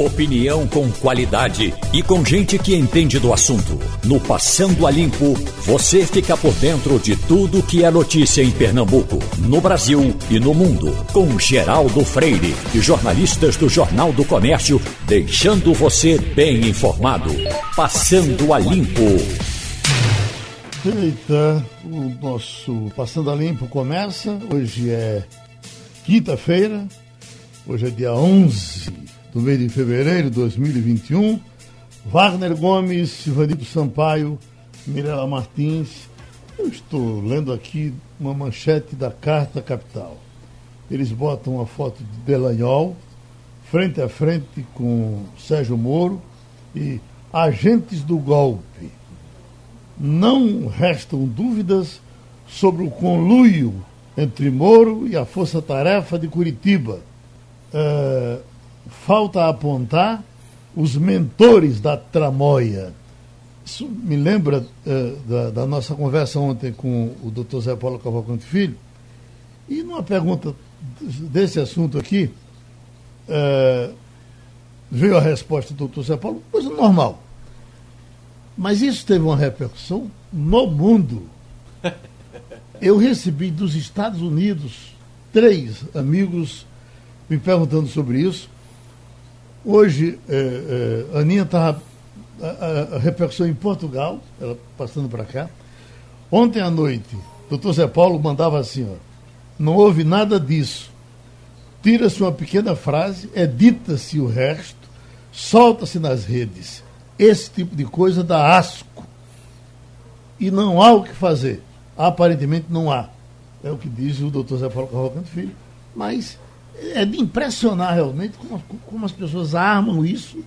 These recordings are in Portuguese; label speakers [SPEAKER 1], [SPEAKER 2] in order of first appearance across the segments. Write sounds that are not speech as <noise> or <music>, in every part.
[SPEAKER 1] Opinião com qualidade e com gente que entende do assunto. No Passando a Limpo, você fica por dentro de tudo que é notícia em Pernambuco, no Brasil e no mundo. Com Geraldo Freire e jornalistas do Jornal do Comércio, deixando você bem informado. Passando a Limpo.
[SPEAKER 2] Eita, o nosso Passando a Limpo começa. Hoje é quinta-feira, hoje é dia 11 do mês de fevereiro de 2021. Wagner Gomes, Silvanito Sampaio, Mirela Martins. Eu estou lendo aqui uma manchete da Carta Capital. Eles botam uma foto de Delanhol, frente a frente com Sérgio Moro e agentes do golpe. Não restam dúvidas sobre o conluio entre Moro e a Força Tarefa de Curitiba. Uh, falta apontar os mentores da tramóia. Isso me lembra uh, da, da, nossa conversa ontem com o doutor Zé Paulo Cavalcante Filho. E numa pergunta desse assunto aqui, uh, veio a resposta do doutor Zé Paulo, coisa normal. Mas isso teve uma repercussão no mundo. Eu recebi dos Estados Unidos três amigos me perguntando sobre isso. Hoje, é, é, a Aninha estava. A, a, repercussão em Portugal, ela passando para cá. Ontem à noite, o doutor Zé Paulo mandava assim: ó, não houve nada disso. Tira-se uma pequena frase, edita-se o resto, solta-se nas redes. Esse tipo de coisa dá asco. E não há o que fazer. Aparentemente não há. É o que diz o doutor Zé Paulo Cavalcante Filho. Mas é de impressionar realmente como, como as pessoas armam isso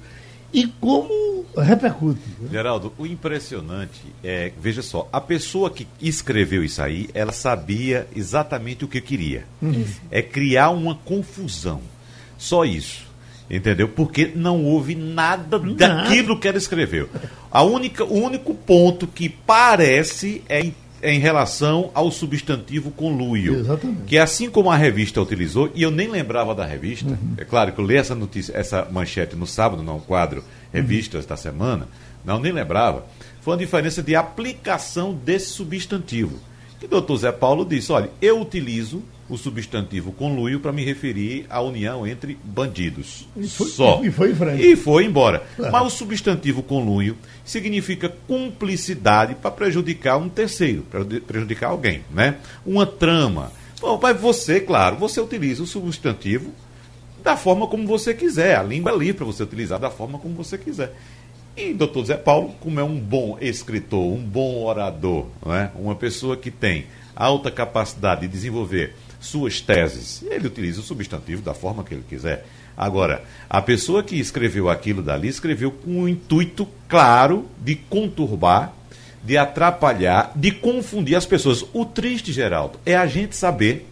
[SPEAKER 2] e como repercute.
[SPEAKER 3] Né? Geraldo, o impressionante é, veja só, a pessoa que escreveu isso aí, ela sabia exatamente o que queria. Uhum. É criar uma confusão. Só isso. Entendeu? Porque não houve nada, nada. daquilo que ela escreveu. A única, o único ponto que parece é em relação ao substantivo conluio. Exatamente. Que assim como a revista utilizou, e eu nem lembrava da revista, uhum. é claro que eu li essa notícia, essa manchete no sábado, no quadro Revistas uhum. da Semana, não nem lembrava. Foi uma diferença de aplicação desse substantivo. Que o doutor Zé Paulo disse: olha, eu utilizo o substantivo conluio para me referir à união entre bandidos.
[SPEAKER 2] E foi,
[SPEAKER 3] Só.
[SPEAKER 2] E foi em frente.
[SPEAKER 3] E foi embora. É. Mas o substantivo conluio significa cumplicidade para prejudicar um terceiro, para prejudicar alguém, né? Uma trama. Bom, mas você, claro, você utiliza o substantivo da forma como você quiser. A língua é livre para você utilizar da forma como você quiser. E doutor Zé Paulo, como é um bom escritor, um bom orador, né? uma pessoa que tem alta capacidade de desenvolver suas teses. Ele utiliza o substantivo da forma que ele quiser. Agora, a pessoa que escreveu aquilo dali escreveu com o intuito claro de conturbar, de atrapalhar, de confundir as pessoas. O triste, Geraldo, é a gente saber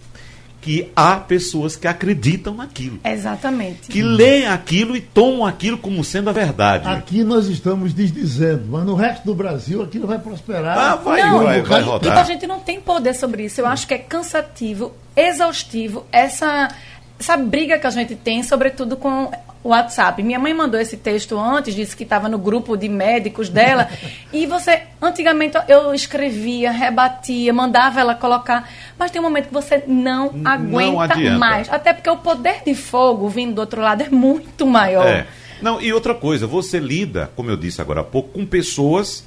[SPEAKER 3] que há pessoas que acreditam naquilo.
[SPEAKER 4] Exatamente.
[SPEAKER 3] Que leem aquilo e tomam aquilo como sendo a verdade.
[SPEAKER 2] Aqui nós estamos desdizendo, mas no resto do Brasil aquilo vai prosperar.
[SPEAKER 3] Ah, vai, não, vai, vai rodar.
[SPEAKER 4] Então a gente não tem poder sobre isso. Eu acho que é cansativo, exaustivo essa essa briga que a gente tem, sobretudo com WhatsApp. Minha mãe mandou esse texto antes, disse que estava no grupo de médicos dela. <laughs> e você, antigamente eu escrevia, rebatia, mandava ela colocar. Mas tem um momento que você não aguenta não mais. Até porque o poder de fogo vindo do outro lado é muito maior. É.
[SPEAKER 3] Não, e outra coisa, você lida, como eu disse agora há pouco, com pessoas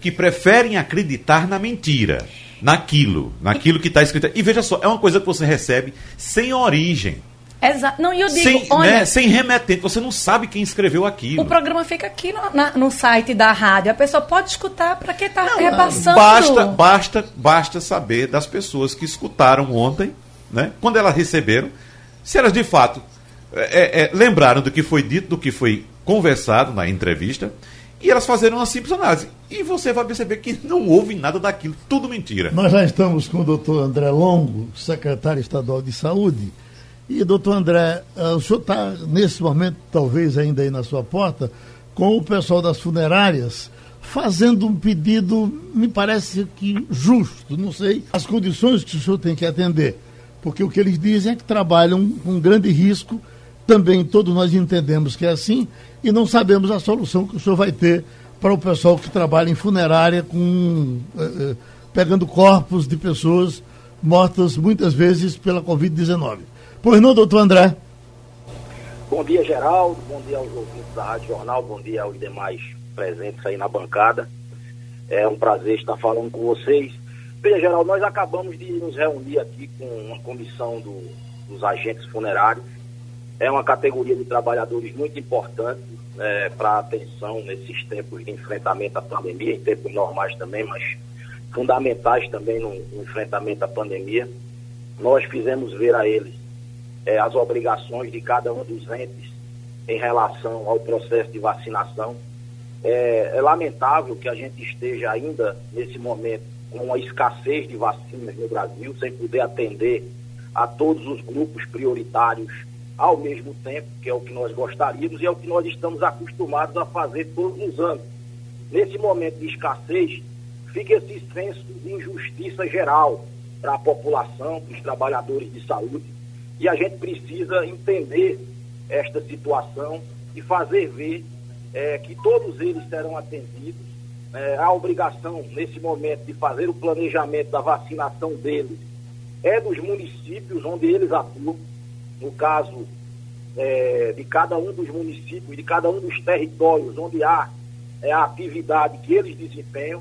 [SPEAKER 3] que preferem acreditar na mentira naquilo, naquilo que está escrito. E veja só, é uma coisa que você recebe sem origem.
[SPEAKER 4] Exato. Não, e eu digo,
[SPEAKER 3] sem,
[SPEAKER 4] olha,
[SPEAKER 3] né, sem remetente, você não sabe quem escreveu aquilo.
[SPEAKER 4] O programa fica aqui no, na, no site da rádio. A pessoa pode escutar para quem está repassando.
[SPEAKER 3] Basta, basta, basta saber das pessoas que escutaram ontem, né, quando elas receberam, se elas de fato é, é, lembraram do que foi dito, do que foi conversado na entrevista, e elas fazerem uma simples análise. E você vai perceber que <laughs> não houve nada daquilo, tudo mentira.
[SPEAKER 2] Nós já estamos com o doutor André Longo, secretário estadual de saúde e, doutor André, eh, o senhor está, nesse momento, talvez ainda aí na sua porta, com o pessoal das funerárias, fazendo um pedido, me parece que justo, não sei, as condições que o senhor tem que atender. Porque o que eles dizem é que trabalham com grande risco, também todos nós entendemos que é assim e não sabemos a solução que o senhor vai ter para o pessoal que trabalha em funerária com eh, eh pegando corpos de pessoas mortas muitas vezes pela Covid-19. Pois não, doutor André?
[SPEAKER 5] Bom dia, Geraldo. Bom dia aos ouvintes da Rádio Jornal. Bom dia aos demais presentes aí na bancada. É um prazer estar falando com vocês. Veja, Geraldo, nós acabamos de nos reunir aqui com uma comissão do, dos agentes funerários. É uma categoria de trabalhadores muito importante né, para a atenção nesses tempos de enfrentamento à pandemia, em tempos normais também, mas fundamentais também no, no enfrentamento à pandemia. Nós fizemos ver a eles é, as obrigações de cada um dos entes em relação ao processo de vacinação. É, é, lamentável que a gente esteja ainda, nesse momento, com uma escassez de vacinas no Brasil, sem poder atender a todos os grupos prioritários ao mesmo tempo, que é o que nós gostaríamos e é o que nós estamos acostumados a fazer todos os anos. Nesse momento de escassez, fica esse senso de injustiça geral para a população, para os trabalhadores de saúde, e a gente precisa entender esta situação e fazer ver é, que todos eles serão atendidos. É, a obrigação, nesse momento, de fazer o planejamento da vacinação deles é dos municípios onde eles atuam, no caso é, de cada um dos municípios, de cada um dos territórios onde há é, a atividade que eles desempenham.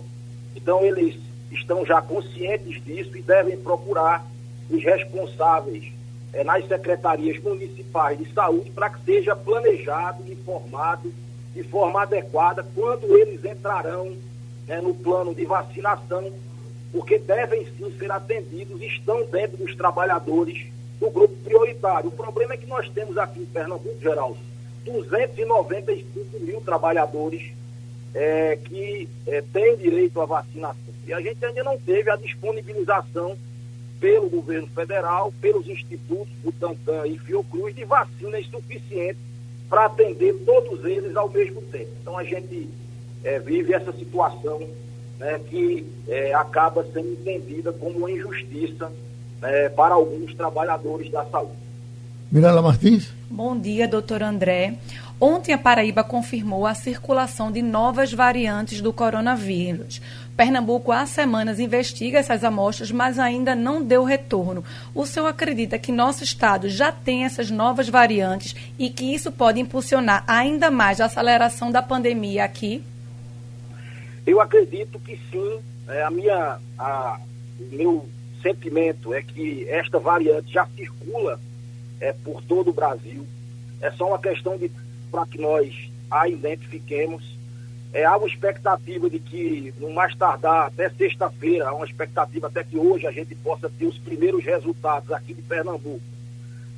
[SPEAKER 5] Então, eles estão já conscientes disso e devem procurar os responsáveis é, nas secretarias municipais de saúde para que seja planejado e informado de forma adequada quando eles entrarão né, no plano de vacinação, porque devem sim ser atendidos, estão dentro dos trabalhadores do grupo prioritário. O problema é que nós temos aqui em Pernambuco, Geraldo, 295 mil trabalhadores é, que é, têm direito à vacinação. E a gente ainda não teve a disponibilização pelo governo federal, pelos institutos Butantan e Fiocruz, de vacinas suficientes para atender todos eles ao mesmo tempo. Então a gente é, vive essa situação né, que é, acaba sendo entendida como uma injustiça né, para alguns trabalhadores da saúde.
[SPEAKER 2] Mirela Martins.
[SPEAKER 4] Bom dia, doutor André. Ontem a Paraíba confirmou a circulação de novas variantes do coronavírus. Pernambuco há semanas investiga essas amostras, mas ainda não deu retorno. O senhor acredita que nosso estado já tem essas novas variantes e que isso pode impulsionar ainda mais a aceleração da pandemia aqui?
[SPEAKER 5] Eu acredito que sim. É, a minha, a, o meu sentimento é que esta variante já circula é, por todo o Brasil. É só uma questão de para que nós a identifiquemos. É, há uma expectativa de que, no mais tardar, até sexta-feira, há uma expectativa até que hoje a gente possa ter os primeiros resultados aqui de Pernambuco,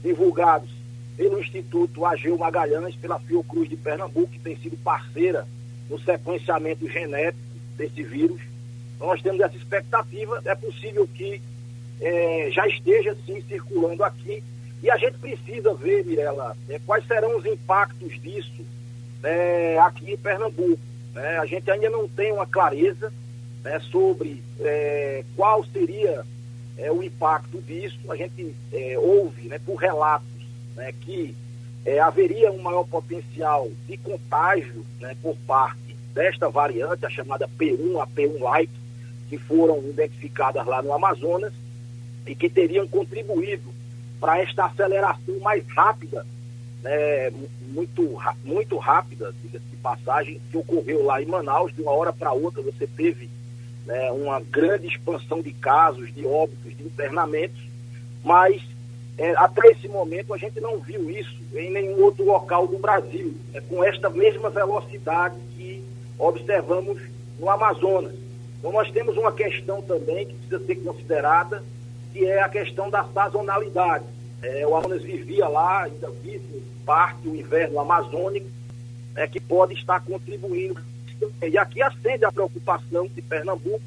[SPEAKER 5] divulgados pelo Instituto Ageu Magalhães, pela Fiocruz de Pernambuco, que tem sido parceira no sequenciamento genético desse vírus. Então, nós temos essa expectativa. É possível que é, já esteja, sim, circulando aqui e a gente precisa ver, Mirella, é, quais serão os impactos disso é, aqui em Pernambuco. Né? A gente ainda não tem uma clareza né, sobre é, qual seria é, o impacto disso. A gente é, ouve né, por relatos né, que é, haveria um maior potencial de contágio né, por parte desta variante, a chamada P1, a P1 Light, que foram identificadas lá no Amazonas e que teriam contribuído para esta aceleração mais rápida, né, muito, muito rápida, de passagem, que ocorreu lá em Manaus, de uma hora para outra você teve né, uma grande expansão de casos, de óbitos, de internamentos, mas é, até esse momento a gente não viu isso em nenhum outro local do Brasil, é, com esta mesma velocidade que observamos no Amazonas. Então nós temos uma questão também que precisa ser considerada, que é a questão da sazonalidade. É, o Amazonas vivia lá, ainda vive parte do inverno amazônico, é, que pode estar contribuindo. E aqui acende a preocupação de Pernambuco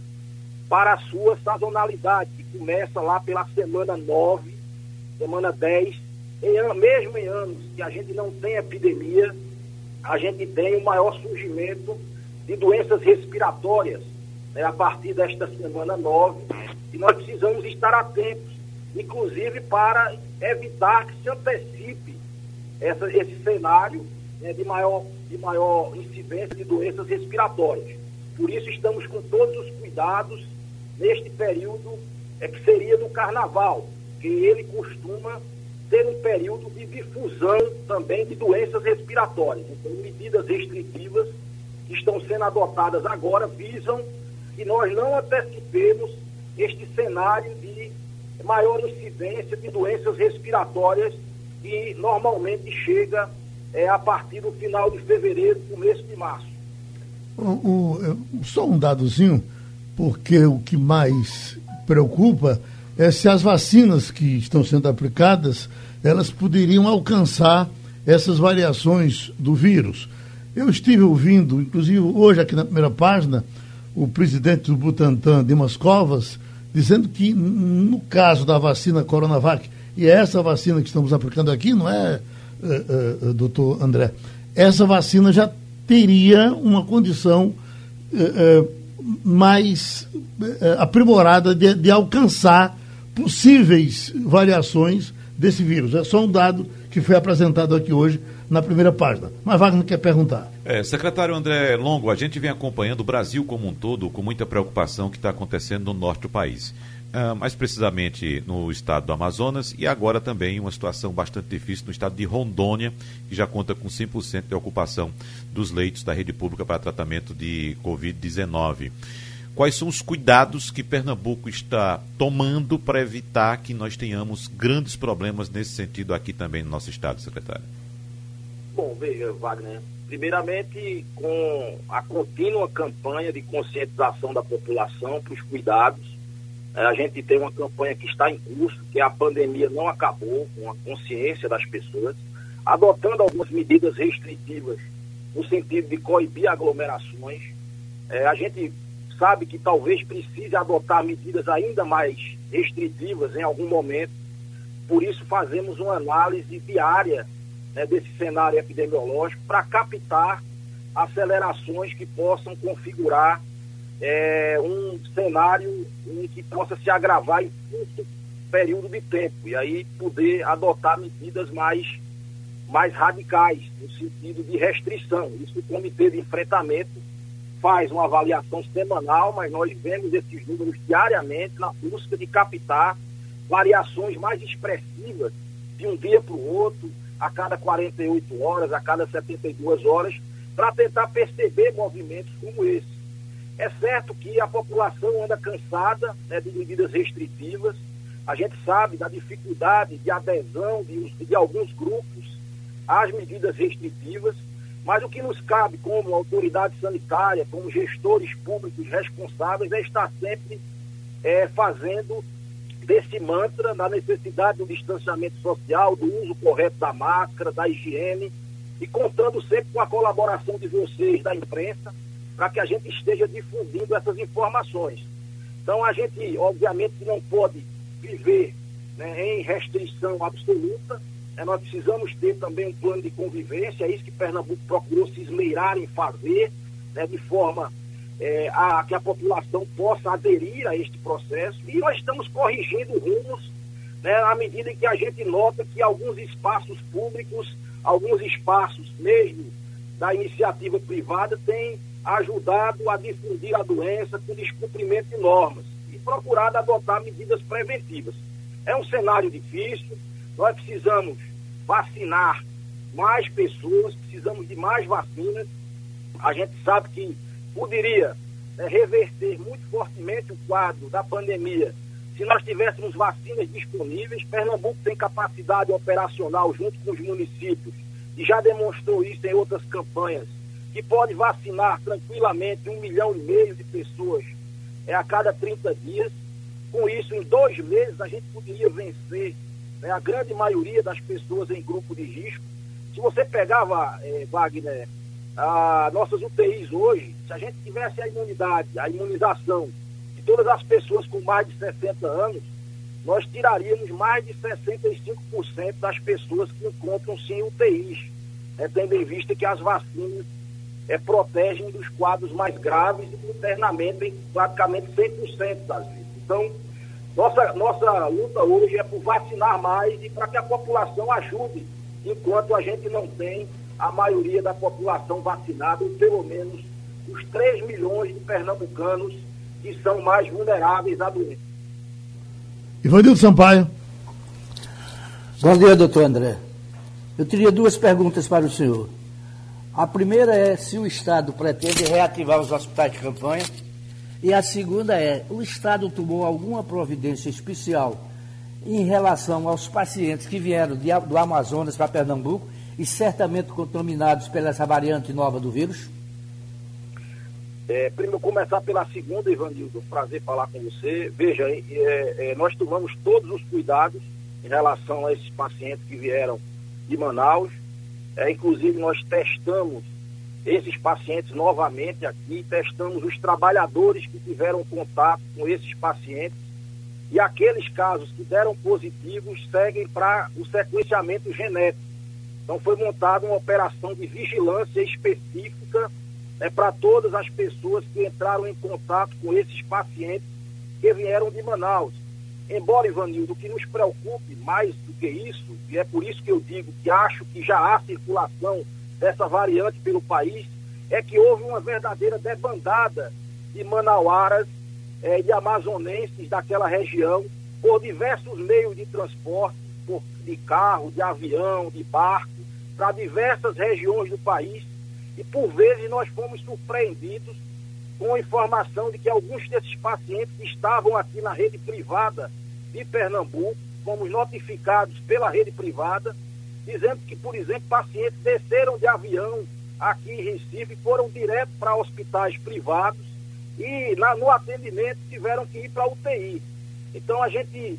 [SPEAKER 5] para a sua sazonalidade, que começa lá pela semana 9, semana 10. Em, mesmo em anos que a gente não tem epidemia, a gente tem o maior surgimento de doenças respiratórias né, a partir desta semana 9. E nós precisamos estar atentos, inclusive para evitar que se antecipe essa, esse cenário né, de, maior, de maior incidência de doenças respiratórias. Por isso estamos com todos os cuidados neste período é, que seria do carnaval, que ele costuma ter um período de difusão também de doenças respiratórias. Então, medidas restritivas que estão sendo adotadas agora visam que nós não antecipemos este cenário de maior incidência de doenças respiratórias que normalmente chega é, a partir do final de fevereiro, começo de março.
[SPEAKER 2] O, o, só um dadozinho, porque o que mais preocupa é se as vacinas que estão sendo aplicadas, elas poderiam alcançar essas variações do vírus. Eu estive ouvindo, inclusive hoje aqui na primeira página, o presidente do Butantan, Dimas Covas, dizendo que no caso da vacina Coronavac, e é essa vacina que estamos aplicando aqui, não é, uh, uh, doutor André? Essa vacina já teria uma condição uh, mais aprimorada de, de alcançar possíveis variações desse vírus. É só um dado que foi apresentado aqui hoje na primeira página. Mas Wagner quer perguntar.
[SPEAKER 3] É, secretário André Longo, a gente vem acompanhando o Brasil como um todo com muita preocupação que está acontecendo no norte do país. Uh, mais precisamente no estado do Amazonas e agora também uma situação bastante difícil no estado de Rondônia, que já conta com 100% de ocupação dos leitos da rede pública para tratamento de Covid-19. Quais são os cuidados que Pernambuco está tomando para evitar que nós tenhamos grandes problemas nesse sentido aqui também no nosso estado, secretário?
[SPEAKER 5] Bom, veja, Wagner, primeiramente com a contínua campanha de conscientização da população para os cuidados. É, a gente tem uma campanha que está em curso, que a pandemia não acabou, com a consciência das pessoas, adotando algumas medidas restritivas no sentido de coibir aglomerações. É, a gente sabe que talvez precise adotar medidas ainda mais restritivas em algum momento. Por isso, fazemos uma análise diária né, desse cenário epidemiológico para captar acelerações que possam configurar é, um cenário em que possa se agravar em curto período de tempo e aí poder adotar medidas mais, mais radicais no sentido de restrição. Isso o Comitê de Enfrentamento faz uma avaliação semanal, mas nós vemos esses números diariamente na busca de captar variações mais expressivas de um dia para o outro, a cada 48 horas, a cada 72 horas, para tentar perceber movimentos como esse. É certo que a população anda cansada né, de medidas restritivas, a gente sabe da dificuldade de adesão de, de alguns grupos às medidas restritivas, mas o que nos cabe como autoridade sanitária, como gestores públicos responsáveis, é estar sempre é, fazendo desse mantra da necessidade do distanciamento social, do uso correto da máscara, da higiene, e contando sempre com a colaboração de vocês, da imprensa, para que a gente esteja difundindo essas informações. Então, a gente, obviamente, não pode viver né, em restrição absoluta, nós precisamos ter também um plano de convivência, é isso que Pernambuco procurou se esmeirar em fazer, né, de forma é, a que a população possa aderir a este processo. E nós estamos corrigindo rumos né, à medida que a gente nota que alguns espaços públicos, alguns espaços mesmo da iniciativa privada têm ajudado a difundir a doença com descumprimento de normas e procurado adotar medidas preventivas. É um cenário difícil, nós precisamos vacinar mais pessoas, precisamos de mais vacinas. A gente sabe que poderia né, reverter muito fortemente o quadro da pandemia se nós tivéssemos vacinas disponíveis. Pernambuco tem capacidade operacional junto com os municípios e já demonstrou isso em outras campanhas, que pode vacinar tranquilamente um milhão e meio de pessoas é, a cada 30 dias. Com isso, em dois meses, a gente poderia vencer né, a grande maioria das pessoas em grupo de risco. Se você pegava, é, Wagner, a nossas UTIs hoje, se a gente tivesse a imunidade, a imunização de todas as pessoas com mais de 60 anos, nós tiraríamos mais de 65% das pessoas que encontram-se em UTIs, né, tendo em vista que as vacinas é, protegem dos quadros mais graves e do internamento praticamente 100% das vezes. Então, nossa, nossa luta hoje é por vacinar mais e para que a população ajude enquanto a gente não tem a maioria da população vacinada, ou pelo menos os 3 milhões de pernambucanos que são mais vulneráveis à doença.
[SPEAKER 2] Ivanildo Sampaio.
[SPEAKER 6] Bom dia, doutor André. Eu teria duas perguntas para o senhor. A primeira é se o Estado pretende reativar os hospitais de campanha. E a segunda é: o Estado tomou alguma providência especial em relação aos pacientes que vieram de, do Amazonas para Pernambuco e certamente contaminados pela essa variante nova do vírus?
[SPEAKER 5] É, primeiro, começar pela segunda, Ivanildo. Prazer falar com você. Veja, é, é, nós tomamos todos os cuidados em relação a esses pacientes que vieram de Manaus. É, inclusive, nós testamos esses pacientes novamente aqui, testamos os trabalhadores que tiveram contato com esses pacientes e aqueles casos que deram positivos seguem para o sequenciamento genético. Então, foi montada uma operação de vigilância específica é para todas as pessoas que entraram em contato com esses pacientes que vieram de Manaus. Embora, Ivanildo, o que nos preocupe mais do que isso, e é por isso que eu digo que acho que já há circulação dessa variante pelo país, é que houve uma verdadeira debandada de manauaras eh, e amazonenses daquela região por diversos meios de transporte, por, de carro, de avião, de barco, para diversas regiões do país. E por vezes nós fomos surpreendidos com a informação de que alguns desses pacientes estavam aqui na rede privada de Pernambuco, fomos notificados pela rede privada, dizendo que, por exemplo, pacientes desceram de avião aqui em Recife foram direto para hospitais privados e na, no atendimento tiveram que ir para UTI. Então a gente,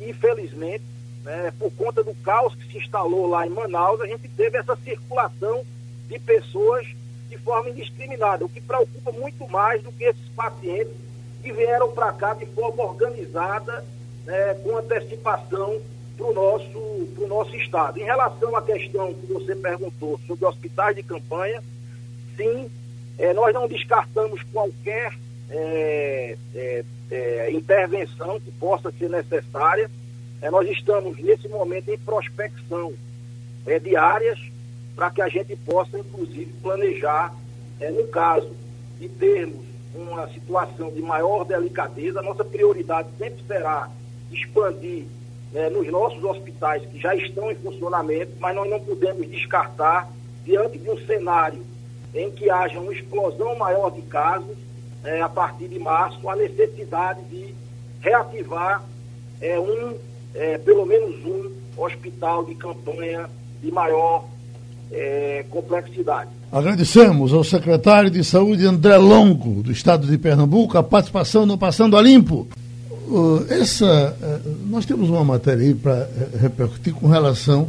[SPEAKER 5] infelizmente, né, por conta do caos que se instalou lá em Manaus, a gente teve essa circulação de pessoas de forma indiscriminada, o que preocupa muito mais do que esses pacientes que vieram para cá de forma organizada, né, com antecipação para o nosso, pro nosso estado. Em relação à questão que você perguntou sobre hospitais de campanha, sim, é, nós não descartamos qualquer é, é, é intervenção que possa ser necessária. É, nós estamos, nesse momento, em prospecção é, de áreas para que a gente possa, inclusive, planejar, no caso de termos uma situação de maior delicadeza, a nossa prioridade sempre será expandir né, nos nossos hospitais que já estão em funcionamento, mas nós não podemos descartar, diante de um cenário em que haja uma explosão maior de casos, é, a partir de março, a necessidade de reativar é, um, é, pelo menos um hospital de campanha de maior é, complexidade.
[SPEAKER 2] Agradecemos ao secretário de Saúde André Longo, do estado de Pernambuco, a participação no Passando a Limpo. Uh, essa, uh, nós temos uma matéria aí para uh, repercutir com relação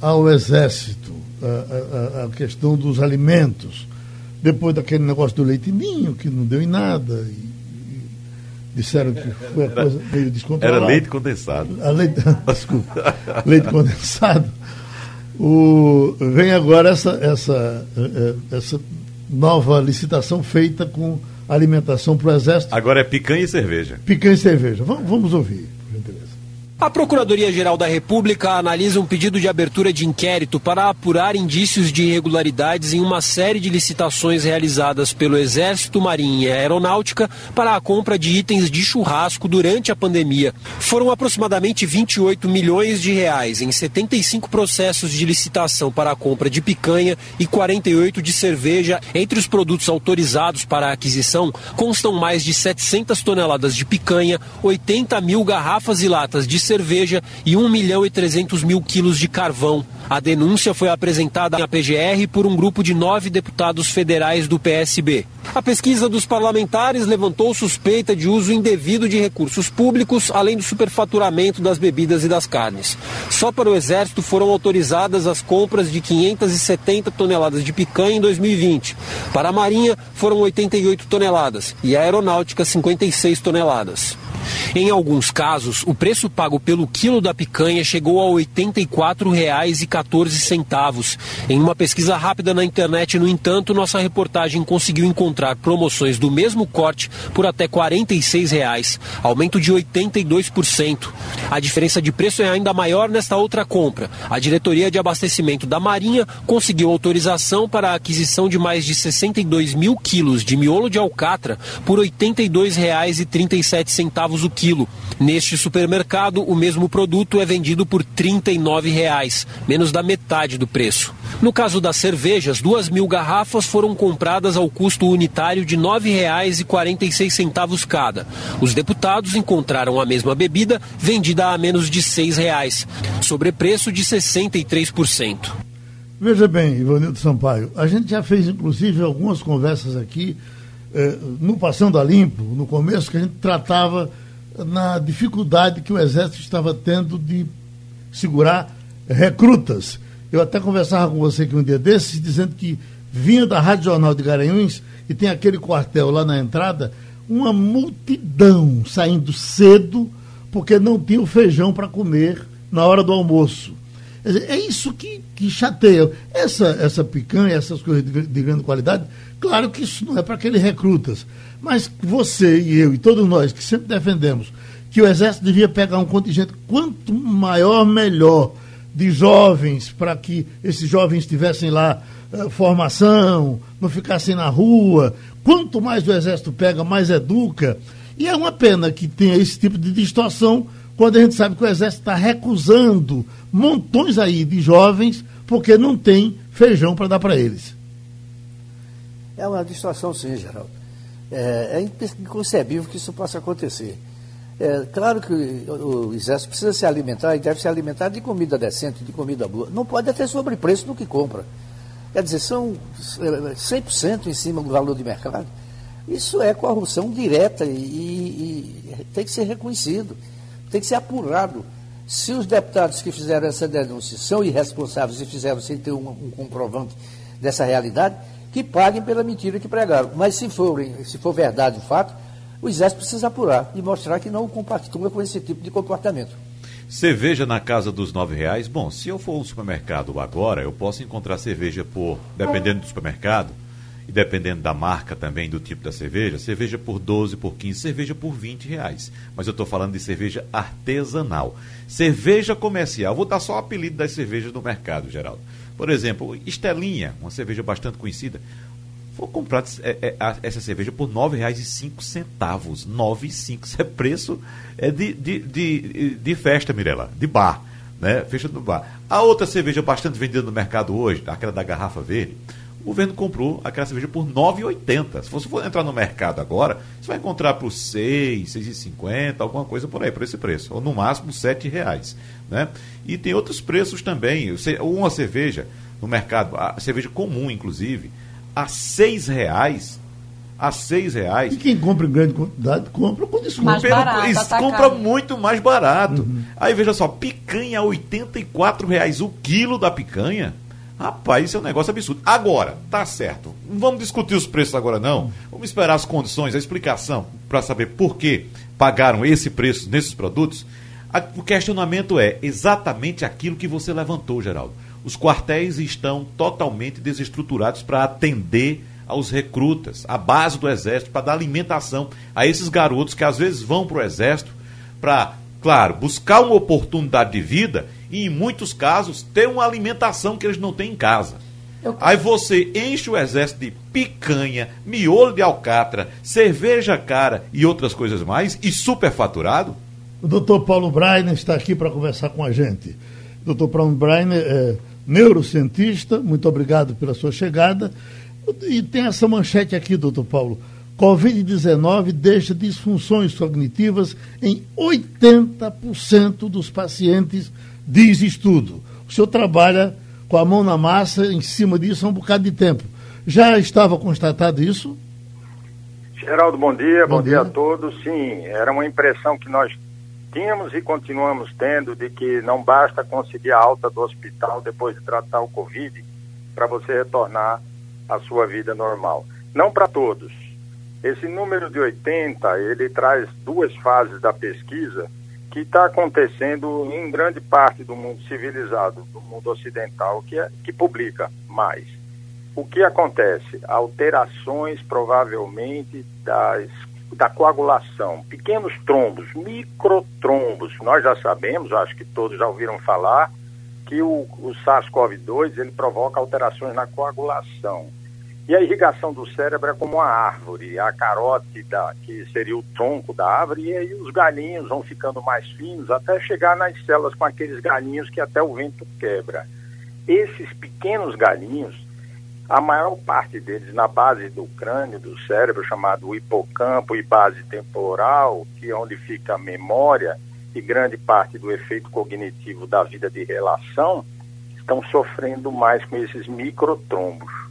[SPEAKER 2] ao Exército, a, a, a, questão dos alimentos. Depois daquele negócio do leite ninho, que não deu em nada, e, e disseram que foi a coisa meio descontrolada.
[SPEAKER 3] Era leite condensado.
[SPEAKER 2] Leite, <laughs> desculpa, leite condensado. O, vem agora essa, essa, eh, eh, essa nova licitação feita com alimentação para o Exército.
[SPEAKER 3] Agora é picanha e cerveja.
[SPEAKER 2] Picanha e cerveja. Vamos, vamos ouvir.
[SPEAKER 7] A Procuradoria-Geral da República analisa um pedido de abertura de inquérito para apurar indícios de irregularidades em uma série de licitações realizadas pelo Exército, Marinha e Aeronáutica para a compra de itens de churrasco durante a pandemia. Foram aproximadamente 28 milhões de reais em 75 processos de licitação para a compra de picanha e 48 de cerveja. Entre os produtos autorizados para a aquisição constam mais de 700 toneladas de picanha, 80 mil garrafas e latas de cerveja e 1 milhão e 300 mil quilos de carvão. A denúncia foi apresentada à PGR por um grupo de nove deputados federais do PSB. A pesquisa dos parlamentares levantou suspeita de uso indevido de recursos públicos, além do superfaturamento das bebidas e das carnes. Só para o Exército foram autorizadas as compras de 570 toneladas de picanha em 2020. Para a Marinha foram 88 toneladas e a Aeronáutica 56 toneladas. Em alguns casos, o preço pago pelo quilo da picanha chegou a R$ 84,14. Em uma pesquisa rápida na internet, no entanto, nossa reportagem conseguiu encontrar promoções do mesmo corte por até 46 reais, aumento de 82%. A diferença de preço é ainda maior nesta outra compra. A diretoria de abastecimento da Marinha conseguiu autorização para a aquisição de mais de 62 mil quilos de miolo de alcatra por R$ 82,37 o quilo. Neste supermercado, o mesmo produto é vendido por 39 reais, menos da metade do preço. No caso das cervejas, duas mil garrafas foram compradas ao custo unitário de R$ 9,46 cada. Os deputados encontraram a mesma bebida vendida a menos de R$ 6,00, sobrepreço de 63%.
[SPEAKER 2] Veja bem, Ivanildo Sampaio, a gente já fez inclusive algumas conversas aqui eh, no Passando a Limpo, no começo, que a gente tratava na dificuldade que o Exército estava tendo de segurar recrutas. Eu até conversava com você aqui um dia desses, dizendo que vinha da Rádio Jornal de Garanhuns e tem aquele quartel lá na entrada, uma multidão saindo cedo porque não tinha o feijão para comer na hora do almoço. É isso que, que chateia. Essa, essa picanha, essas coisas de, de grande qualidade, claro que isso não é para aqueles recrutas. Mas você e eu e todos nós que sempre defendemos que o Exército devia pegar um contingente quanto maior, melhor, de jovens, para que esses jovens tivessem lá uh, formação, não ficassem na rua. Quanto mais o Exército pega, mais educa. E é uma pena que tenha esse tipo de distorção quando a gente sabe que o Exército está recusando montões aí de jovens porque não tem feijão para dar para eles.
[SPEAKER 6] É uma distorção, sim, Geraldo. É, é inconcebível que isso possa acontecer. É claro que o, o Exército precisa se alimentar e deve se alimentar de comida decente, de comida boa. Não pode ter sobrepreço no que compra. Quer dizer, são 100% em cima do valor de mercado. Isso é corrupção direta e, e, e tem que ser reconhecido tem que ser apurado. Se os deputados que fizeram essa denúncia são irresponsáveis e fizeram sem ter um, um comprovante dessa realidade, que paguem pela mentira que pregaram. Mas se for, se for verdade o fato, o Exército precisa apurar e mostrar que não compactua com esse tipo de comportamento.
[SPEAKER 3] Cerveja na casa dos nove reais. Bom, se eu for ao supermercado agora, eu posso encontrar cerveja por, dependendo do supermercado, e dependendo da marca também, do tipo da cerveja, cerveja por 12, por 15, cerveja por 20 reais. Mas eu estou falando de cerveja artesanal. Cerveja comercial, vou dar só o apelido das cervejas no mercado, Geraldo. Por exemplo, Estelinha, uma cerveja bastante conhecida. Vou comprar é, é, essa cerveja por R$ 9,05. R$ 9,05. Isso é preço é de, de, de, de festa, Mirela, de bar. Né? Festa do bar. A outra cerveja bastante vendida no mercado hoje, aquela da garrafa verde, o governo comprou aquela cerveja por R$ 9,80. Se você for entrar no mercado agora, você vai encontrar por R$ 6, R$ 6,50, alguma coisa por aí, por esse preço. Ou no máximo R$ 7,00. Né? E tem outros preços também. Uma cerveja no mercado, a cerveja comum, inclusive, a R$ 6,00 a seis reais.
[SPEAKER 2] E quem compra em grande quantidade, compra com desconto. Mais
[SPEAKER 3] barato, tá compra muito mais barato. Uhum. Aí veja só, picanha R$ reais o quilo da picanha. Rapaz, isso é um negócio absurdo. Agora, tá certo. Não vamos discutir os preços agora, não. Vamos esperar as condições, a explicação, para saber por que pagaram esse preço nesses produtos. O questionamento é exatamente aquilo que você levantou, Geraldo. Os quartéis estão totalmente desestruturados para atender aos recrutas, a base do Exército, para dar alimentação a esses garotos que às vezes vão para o Exército para, claro, buscar uma oportunidade de vida e, em muitos casos, ter uma alimentação que eles não têm em casa. Eu... Aí você enche o exército de picanha, miolo de alcatra, cerveja cara e outras coisas mais, e superfaturado?
[SPEAKER 2] O doutor Paulo Brainer está aqui para conversar com a gente. O doutor Paulo Brainer é neurocientista, muito obrigado pela sua chegada. E tem essa manchete aqui, doutor Paulo. Covid-19 deixa disfunções cognitivas em 80% dos pacientes diz estudo. O senhor trabalha com a mão na massa em cima disso há um bocado de tempo. Já estava constatado isso?
[SPEAKER 8] Geraldo, bom dia, bom, bom dia. dia a todos. Sim, era uma impressão que nós tínhamos e continuamos tendo de que não basta conseguir a alta do hospital depois de tratar o Covid para você retornar à sua vida normal. Não para todos. Esse número de 80, ele traz duas fases da pesquisa que está acontecendo em grande parte do mundo civilizado, do mundo ocidental, que, é, que publica mais. O que acontece? Alterações, provavelmente, das, da coagulação. Pequenos trombos, microtrombos. Nós já sabemos, acho que todos já ouviram falar, que o, o SARS-CoV-2 ele provoca alterações na coagulação. E a irrigação do cérebro é como uma árvore, a carótida, que seria o tronco da árvore, e aí os galinhos vão ficando mais finos até chegar nas células com aqueles galinhos que até o vento quebra. Esses pequenos galinhos, a maior parte deles na base do crânio, do cérebro, chamado hipocampo e base temporal, que é onde fica a memória e grande parte do efeito cognitivo da vida de relação, estão sofrendo mais com esses microtrombos.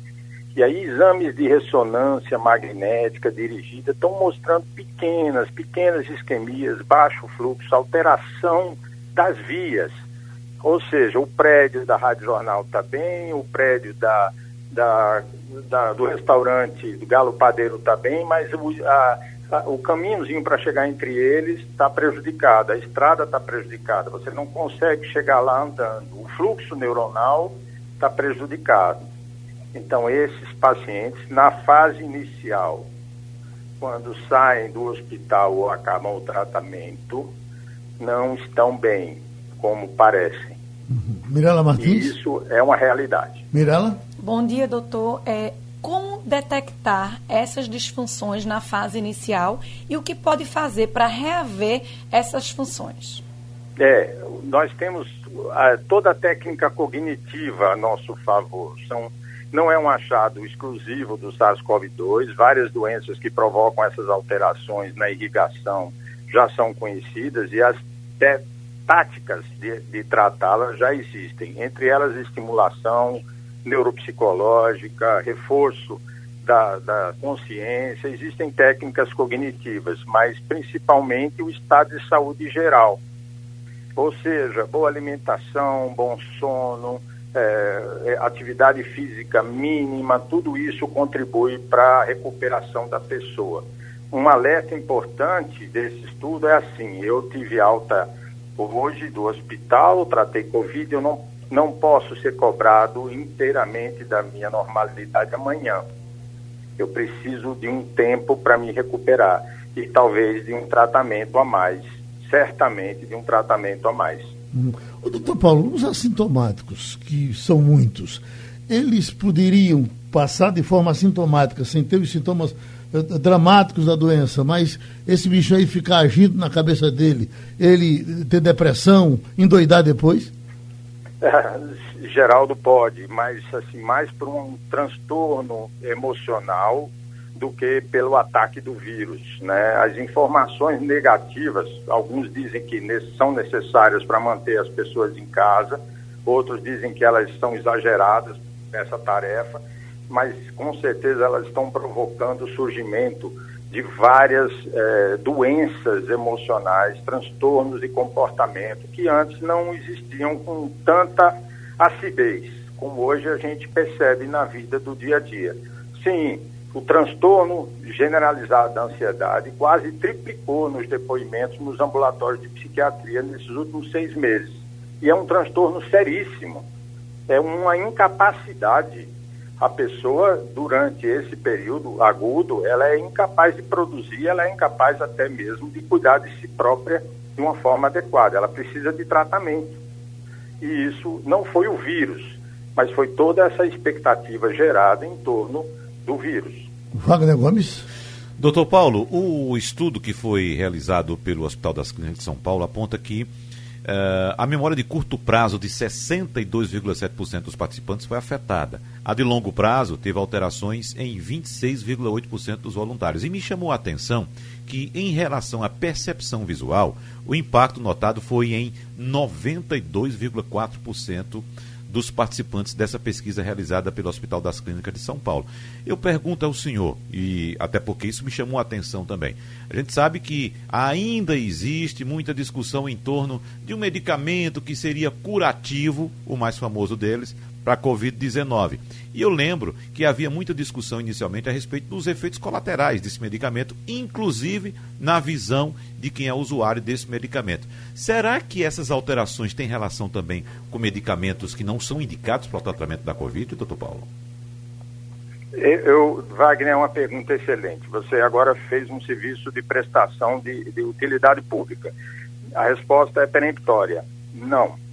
[SPEAKER 8] E aí exames de ressonância magnética dirigida estão mostrando pequenas, pequenas isquemias, baixo fluxo, alteração das vias. Ou seja, o prédio da Rádio Jornal está bem, o prédio da, da, da, do restaurante do Galo Padeiro está bem, mas o, a, a, o caminhozinho para chegar entre eles está prejudicado, a estrada está prejudicada, você não consegue chegar lá andando, o fluxo neuronal está prejudicado. Então, esses pacientes, na fase inicial, quando saem do hospital ou acabam o tratamento, não estão bem, como parecem.
[SPEAKER 2] Uhum. Mirela Martins?
[SPEAKER 8] E isso é uma realidade.
[SPEAKER 2] Mirela?
[SPEAKER 4] Bom dia, doutor. É, como detectar essas disfunções na fase inicial e o que pode fazer para reaver essas funções?
[SPEAKER 8] É, nós temos a, toda a técnica cognitiva a nosso favor. São não é um achado exclusivo do SARS-CoV-2. Várias doenças que provocam essas alterações na irrigação já são conhecidas e as táticas de, de tratá-las já existem. Entre elas, estimulação neuropsicológica, reforço da, da consciência. Existem técnicas cognitivas, mas principalmente o estado de saúde geral. Ou seja, boa alimentação, bom sono é, é, atividade física mínima, tudo isso contribui para a recuperação da pessoa. Um alerta importante desse estudo é assim: eu tive alta hoje do hospital, tratei Covid, eu não, não posso ser cobrado inteiramente da minha normalidade amanhã. Eu preciso de um tempo para me recuperar e talvez de um tratamento a mais, certamente de um tratamento a mais.
[SPEAKER 2] O doutor Paulo, os assintomáticos, que são muitos, eles poderiam passar de forma assintomática, sem ter os sintomas eh, dramáticos da doença, mas esse bicho aí ficar agindo na cabeça dele, ele ter depressão, endoidar depois? <laughs>
[SPEAKER 8] Geraldo pode, mas assim, mais por um transtorno emocional do que pelo ataque do vírus. Né? As informações negativas, alguns dizem que são necessárias para manter as pessoas em casa, outros dizem que elas são exageradas nessa tarefa, mas com certeza elas estão provocando o surgimento de várias eh, doenças emocionais, transtornos de comportamento que antes não existiam com tanta acidez como hoje a gente percebe na vida do dia a dia. Sim, o transtorno generalizado da ansiedade quase triplicou nos depoimentos nos ambulatórios de psiquiatria nesses últimos seis meses. E é um transtorno seríssimo. É uma incapacidade. A pessoa, durante esse período agudo, ela é incapaz de produzir, ela é incapaz até mesmo de cuidar de si própria de uma forma adequada. Ela precisa de tratamento. E isso não foi o vírus, mas foi toda essa expectativa gerada em torno do vírus.
[SPEAKER 2] Wagner Gomes.
[SPEAKER 3] Doutor Paulo, o estudo que foi realizado pelo Hospital das Clínicas de São Paulo aponta que uh, a memória de curto prazo de 62,7% dos participantes foi afetada. A de longo prazo teve alterações em 26,8% dos voluntários. E me chamou a atenção que, em relação à percepção visual, o impacto notado foi em 92,4% dos participantes dessa pesquisa realizada pelo Hospital das Clínicas de São Paulo. Eu pergunto ao senhor, e até porque isso me chamou a atenção também. A gente sabe que ainda existe muita discussão em torno de um medicamento que seria curativo, o mais famoso deles, para a Covid-19. E eu lembro que havia muita discussão inicialmente a respeito dos efeitos colaterais desse medicamento, inclusive na visão de quem é usuário desse medicamento. Será que essas alterações têm relação também com medicamentos que não são indicados para o tratamento da Covid, doutor Paulo?
[SPEAKER 8] Eu, Wagner, é uma pergunta excelente. Você agora fez um serviço de prestação de, de utilidade pública. A resposta é peremptória: não.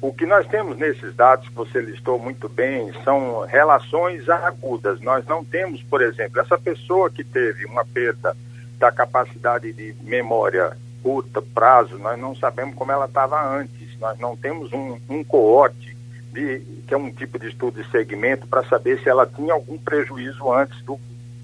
[SPEAKER 8] O que nós temos nesses dados que você listou muito bem são relações agudas. Nós não temos, por exemplo, essa pessoa que teve uma perda da capacidade de memória curta prazo, nós não sabemos como ela estava antes. Nós não temos um, um coorte de, que é um tipo de estudo de segmento para saber se ela tinha algum prejuízo antes do,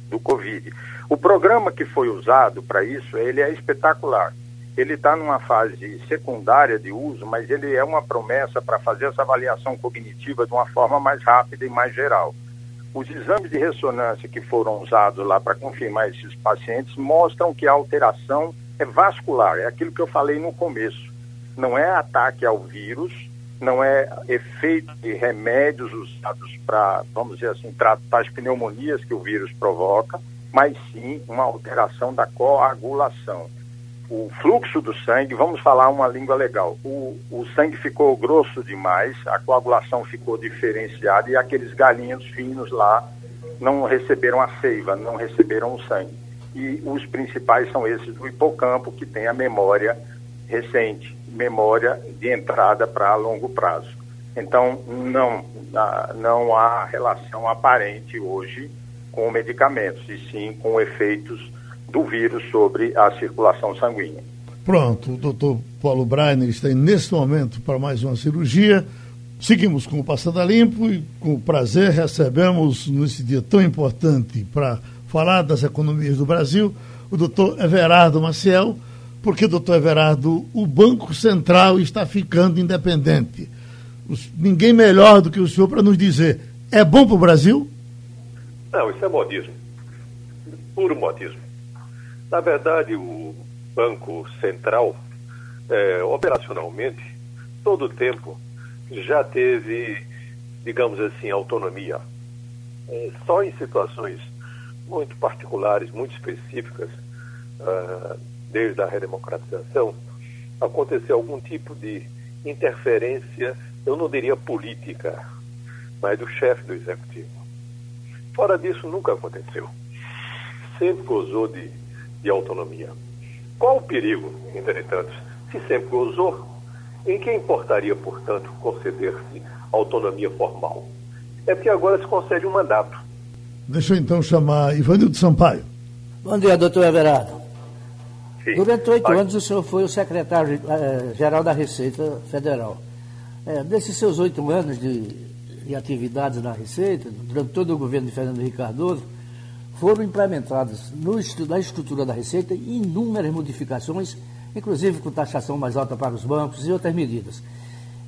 [SPEAKER 8] do Covid. O programa que foi usado para isso, ele é espetacular. Ele está numa fase secundária de uso, mas ele é uma promessa para fazer essa avaliação cognitiva de uma forma mais rápida e mais geral. Os exames de ressonância que foram usados lá para confirmar esses pacientes mostram que a alteração é vascular, é aquilo que eu falei no começo. Não é ataque ao vírus, não é efeito de remédios usados para, vamos dizer assim, tratar as pneumonias que o vírus provoca, mas sim uma alteração da coagulação. O fluxo do sangue, vamos falar uma língua legal, o, o sangue ficou grosso demais, a coagulação ficou diferenciada e aqueles galinhos finos lá não receberam a seiva, não receberam o sangue. E os principais são esses do hipocampo, que tem a memória recente memória de entrada para longo prazo. Então, não, não há relação aparente hoje com medicamentos, e sim com efeitos do vírus sobre a circulação sanguínea.
[SPEAKER 2] Pronto, o doutor Paulo Breiner está nesse momento para mais uma cirurgia. Seguimos com o Passando a Limpo e com prazer recebemos nesse dia tão importante para falar das economias do Brasil o doutor Everardo Maciel, porque, doutor Everardo, o Banco Central está ficando independente. Ninguém melhor do que o senhor para nos dizer, é bom para o Brasil?
[SPEAKER 9] Não, isso é modismo. Puro modismo. Na verdade, o Banco Central, é, operacionalmente, todo o tempo já teve, digamos assim, autonomia. É, só em situações muito particulares, muito específicas, uh, desde a redemocratização, aconteceu algum tipo de interferência, eu não diria política, mas do chefe do executivo. Fora disso, nunca aconteceu. Sempre gozou de, de autonomia. Qual o perigo, entretanto? Se sempre gozou, em que importaria, portanto, conceder-se autonomia formal? É porque agora se concede um mandato.
[SPEAKER 2] Deixa eu então chamar Ivanildo Sampaio.
[SPEAKER 6] Bom dia, doutor Everardo. Sim. Durante oito anos o senhor foi o secretário-geral eh, da Receita Federal. É, desses seus oito anos de, de, atividades na Receita, durante todo o governo de Fernando Henrique Cardoso, foram implementadas no, na estrutura da Receita inúmeras modificações, inclusive com taxação mais alta para os bancos e outras medidas.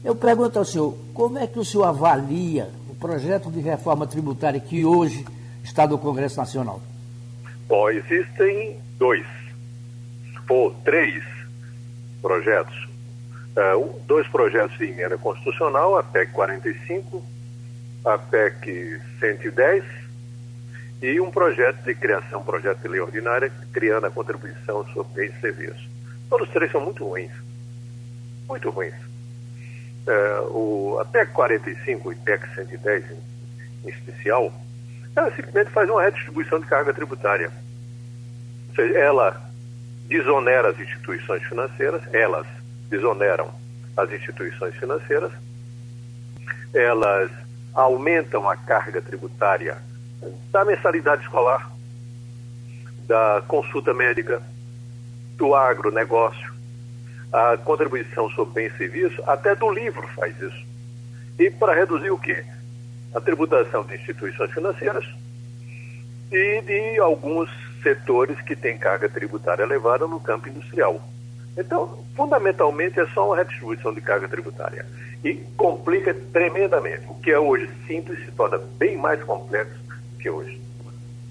[SPEAKER 6] Eu pergunto ao senhor, como é que o senhor avalia o projeto de reforma tributária que hoje está no Congresso Nacional?
[SPEAKER 9] Bom, existem dois por três projetos, uh, dois projetos de emenda constitucional, a PEC 45, a PEC 110 e um projeto de criação, um projeto de lei ordinária, criando a contribuição sobre bens e serviços. Todos três são muito ruins. Muito ruins. Uh, o, a PEC 45 e PEC 110 em, em especial, ela simplesmente faz uma redistribuição de carga tributária. Ou seja, ela desonera as instituições financeiras, elas desoneram as instituições financeiras, elas aumentam a carga tributária da mensalidade escolar, da consulta médica, do agronegócio, a contribuição sobre bens e serviços, até do livro faz isso. E para reduzir o quê? A tributação de instituições financeiras e de alguns setores que têm carga tributária elevada no campo industrial. Então, fundamentalmente, é só uma redistribuição de carga tributária. E complica tremendamente. O que é hoje simples se torna bem mais complexo hoje.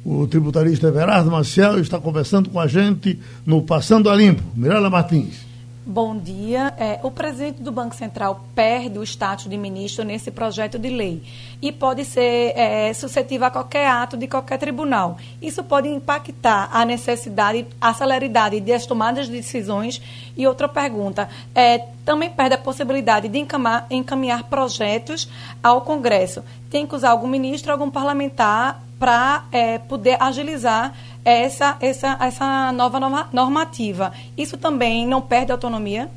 [SPEAKER 2] O tributarista Everardo Maciel está conversando com a gente no Passando a Limpo. Mirela Martins.
[SPEAKER 4] Bom dia. É, o presidente do Banco Central perde o status de ministro nesse projeto de lei e pode ser é, suscetível a qualquer ato de qualquer tribunal. Isso pode impactar a necessidade, a celeridade das tomadas de decisões. E outra pergunta, é, também perde a possibilidade de encaminhar, encaminhar projetos ao Congresso. Tem que usar algum ministro, algum parlamentar para é, poder agilizar essa, essa, essa nova normativa. Isso também não perde autonomia?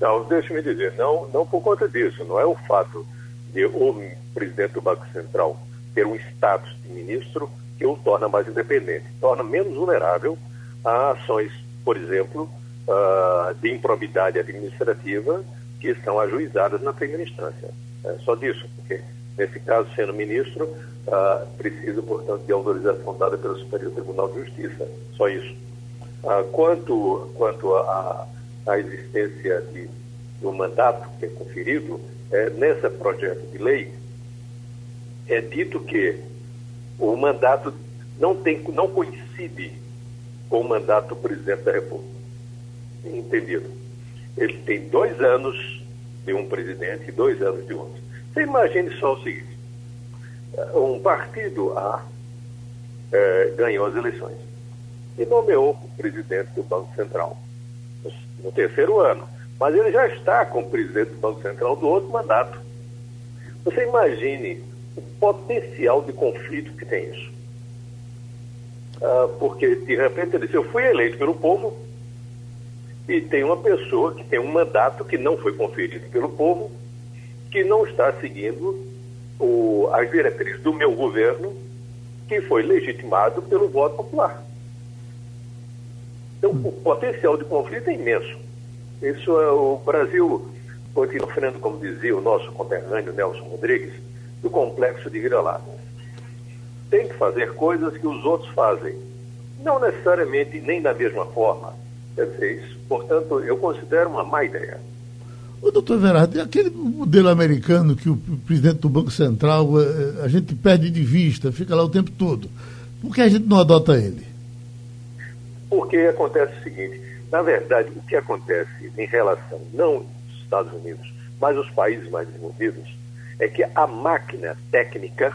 [SPEAKER 9] Não, deixe-me dizer, não, não por conta disso. Não é o fato de o presidente do Banco Central ter um status de ministro que o torna mais independente, torna menos vulnerável a ações, por exemplo, uh, de improbidade administrativa que são ajuizadas na primeira instância. É só disso, porque nesse caso, sendo ministro, ah, precisa, portanto, de autorização dada pelo Superior Tribunal de Justiça. Só isso. Ah, quanto quanto à existência de, do mandato que é conferido, é, nesse projeto de lei, é dito que o mandato não, tem, não coincide com o mandato do presidente da República. Entendido? Ele tem dois anos de um presidente e dois anos de outro. Você imagine só o seguinte: um partido A é, ganhou as eleições e nomeou o presidente do Banco Central no terceiro ano. Mas ele já está com o presidente do Banco Central do outro mandato. Você imagine o potencial de conflito que tem isso. Ah, porque, de repente, ele disse: Eu fui eleito pelo povo e tem uma pessoa que tem um mandato que não foi conferido pelo povo, que não está seguindo o, as diretrizes do meu governo, que foi legitimado pelo voto popular. Então, o potencial de conflito é imenso. Isso é o Brasil continua sofrendo, como dizia o nosso conterrâneo Nelson Rodrigues, do complexo de vira-lata. Tem que fazer coisas que os outros fazem, não necessariamente nem da mesma forma. Quer dizer, isso, portanto, eu considero uma má ideia.
[SPEAKER 2] O doutor Verardo, aquele modelo americano que o presidente do Banco Central eh, a gente perde de vista, fica lá o tempo todo. Por que a gente não adota ele?
[SPEAKER 9] Porque acontece o seguinte, na verdade, o que acontece em relação, não aos Estados Unidos, mas os países mais desenvolvidos, é que a máquina técnica,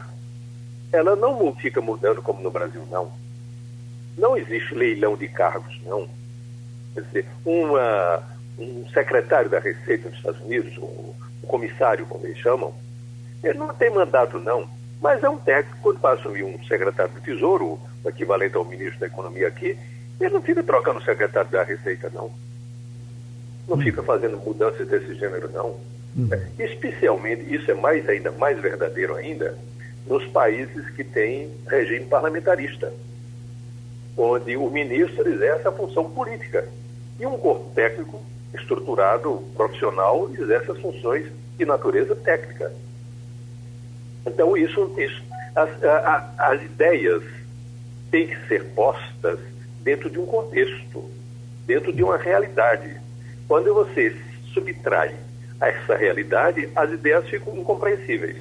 [SPEAKER 9] ela não fica mudando como no Brasil, não. Não existe leilão de cargos, não. Quer dizer, uma um secretário da Receita dos Estados Unidos, um, um comissário, como eles chamam, ele não tem mandato, não, mas é um técnico, quando vai assumir um secretário do Tesouro, o equivalente ao ministro da Economia aqui, ele não fica trocando o secretário da Receita, não. Não fica fazendo mudanças desse gênero, não. Hum. É, especialmente, isso é mais ainda mais verdadeiro ainda, nos países que têm regime parlamentarista, onde o ministro exerce a função política e um corpo técnico estruturado, profissional, exerce as funções de natureza técnica. Então, isso, isso as, a, as ideias têm que ser postas dentro de um contexto, dentro de uma realidade. Quando você subtrai essa realidade, as ideias ficam incompreensíveis.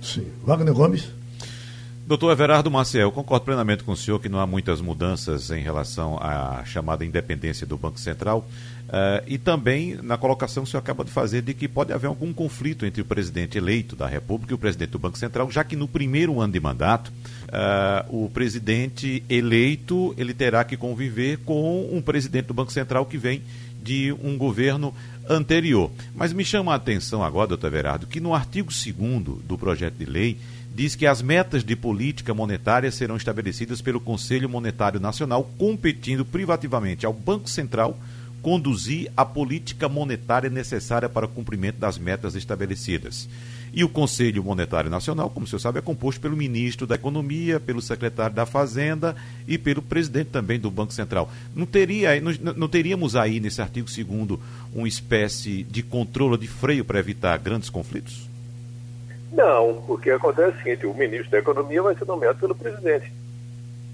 [SPEAKER 2] Sim. Wagner Gomes?
[SPEAKER 3] Doutor Everardo Maciel, concordo plenamente com o senhor que não há muitas mudanças em relação à chamada independência do Banco Central uh, e também na colocação que o senhor acaba de fazer de que pode haver algum conflito entre o presidente eleito da República e o presidente do Banco Central, já que no primeiro ano de mandato uh, o presidente eleito ele terá que conviver com um presidente do Banco Central que vem de um governo anterior. Mas me chama a atenção agora, doutor Everardo, que no artigo 2 do projeto de lei diz que as metas de política monetária serão estabelecidas pelo Conselho Monetário Nacional, competindo privativamente ao Banco Central conduzir a política monetária necessária para o cumprimento das metas estabelecidas. E o Conselho Monetário Nacional, como senhor sabe, é composto pelo ministro da Economia, pelo secretário da Fazenda e pelo presidente também do Banco Central. Não, teria, não, não teríamos aí, nesse artigo 2 uma espécie de controle, de freio para evitar grandes conflitos?
[SPEAKER 9] Não, porque acontece o seguinte, o ministro da Economia vai ser nomeado pelo presidente.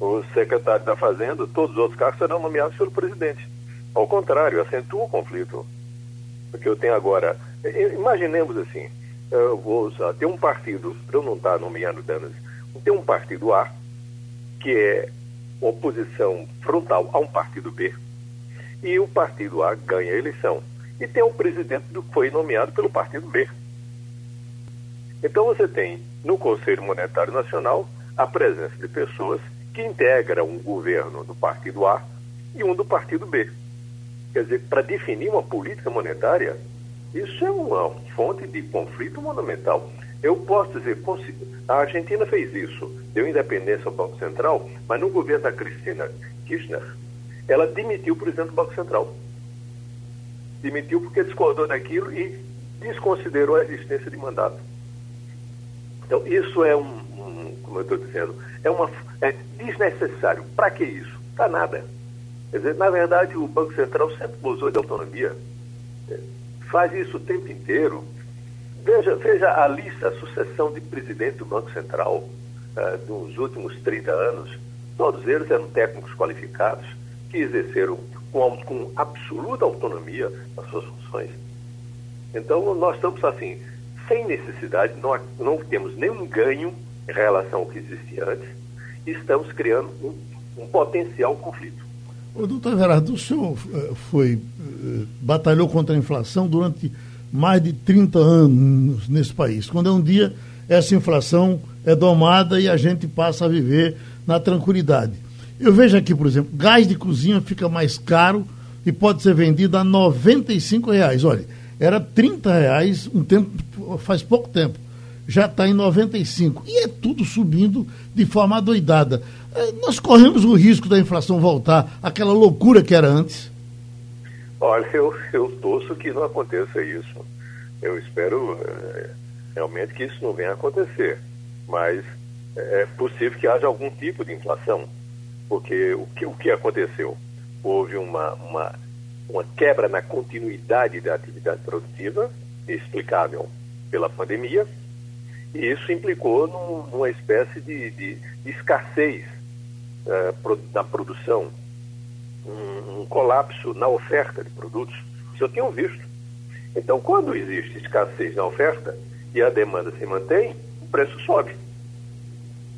[SPEAKER 9] O secretário da Fazenda, todos os outros cargos serão nomeados pelo presidente. Ao contrário, acentua o conflito. Porque eu tenho agora, imaginemos assim, eu vou usar, tem um partido, para eu não estar nomeando danos, tem um partido A, que é oposição frontal a um partido B, e o partido A ganha a eleição. E tem um presidente que foi nomeado pelo partido B. Então você tem no Conselho Monetário Nacional a presença de pessoas que integram um governo do partido A e um do partido B. Quer dizer, para definir uma política monetária, isso é uma fonte de conflito monumental. Eu posso dizer, a Argentina fez isso, deu independência ao Banco Central, mas no governo da Cristina Kirchner, ela demitiu o presidente do Banco Central. Demitiu porque discordou daquilo e desconsiderou a existência de mandato. Então, isso é um, um como eu estou dizendo, é, uma, é desnecessário. Para que isso? Para nada. Quer dizer, na verdade, o Banco Central sempre gozou de autonomia. É, faz isso o tempo inteiro. Veja, veja a lista, a sucessão de presidente do Banco Central uh, dos últimos 30 anos. Todos eles eram técnicos qualificados que exerceram com, com absoluta autonomia as suas funções. Então, nós estamos assim, sem necessidade, não, não temos nenhum ganho em relação ao que existia antes, e estamos criando um, um potencial conflito.
[SPEAKER 2] O doutor Everardo, o senhor eh, foi, eh, batalhou contra a inflação durante mais de 30 anos nesse país. Quando é um dia essa inflação é domada e a gente passa a viver na tranquilidade. Eu vejo aqui, por exemplo, gás de cozinha fica mais caro e pode ser vendido a R$ reais. Olha, era 30 reais um tempo, faz pouco tempo. Já está em 95. E é tudo subindo de forma adoidada. É, nós corremos o risco da inflação voltar àquela loucura que era antes.
[SPEAKER 9] Olha, eu, eu torço que não aconteça isso. Eu espero é, realmente que isso não venha a acontecer. Mas é possível que haja algum tipo de inflação. Porque o que, o que aconteceu? Houve uma, uma uma quebra na continuidade da atividade produtiva, explicável pela pandemia, e isso implicou num, numa espécie de, de, de escassez uh, na produção, um, um, colapso na oferta de produtos. Isso eu tenho visto. Então, quando existe escassez na oferta e a demanda se mantém, o preço sobe.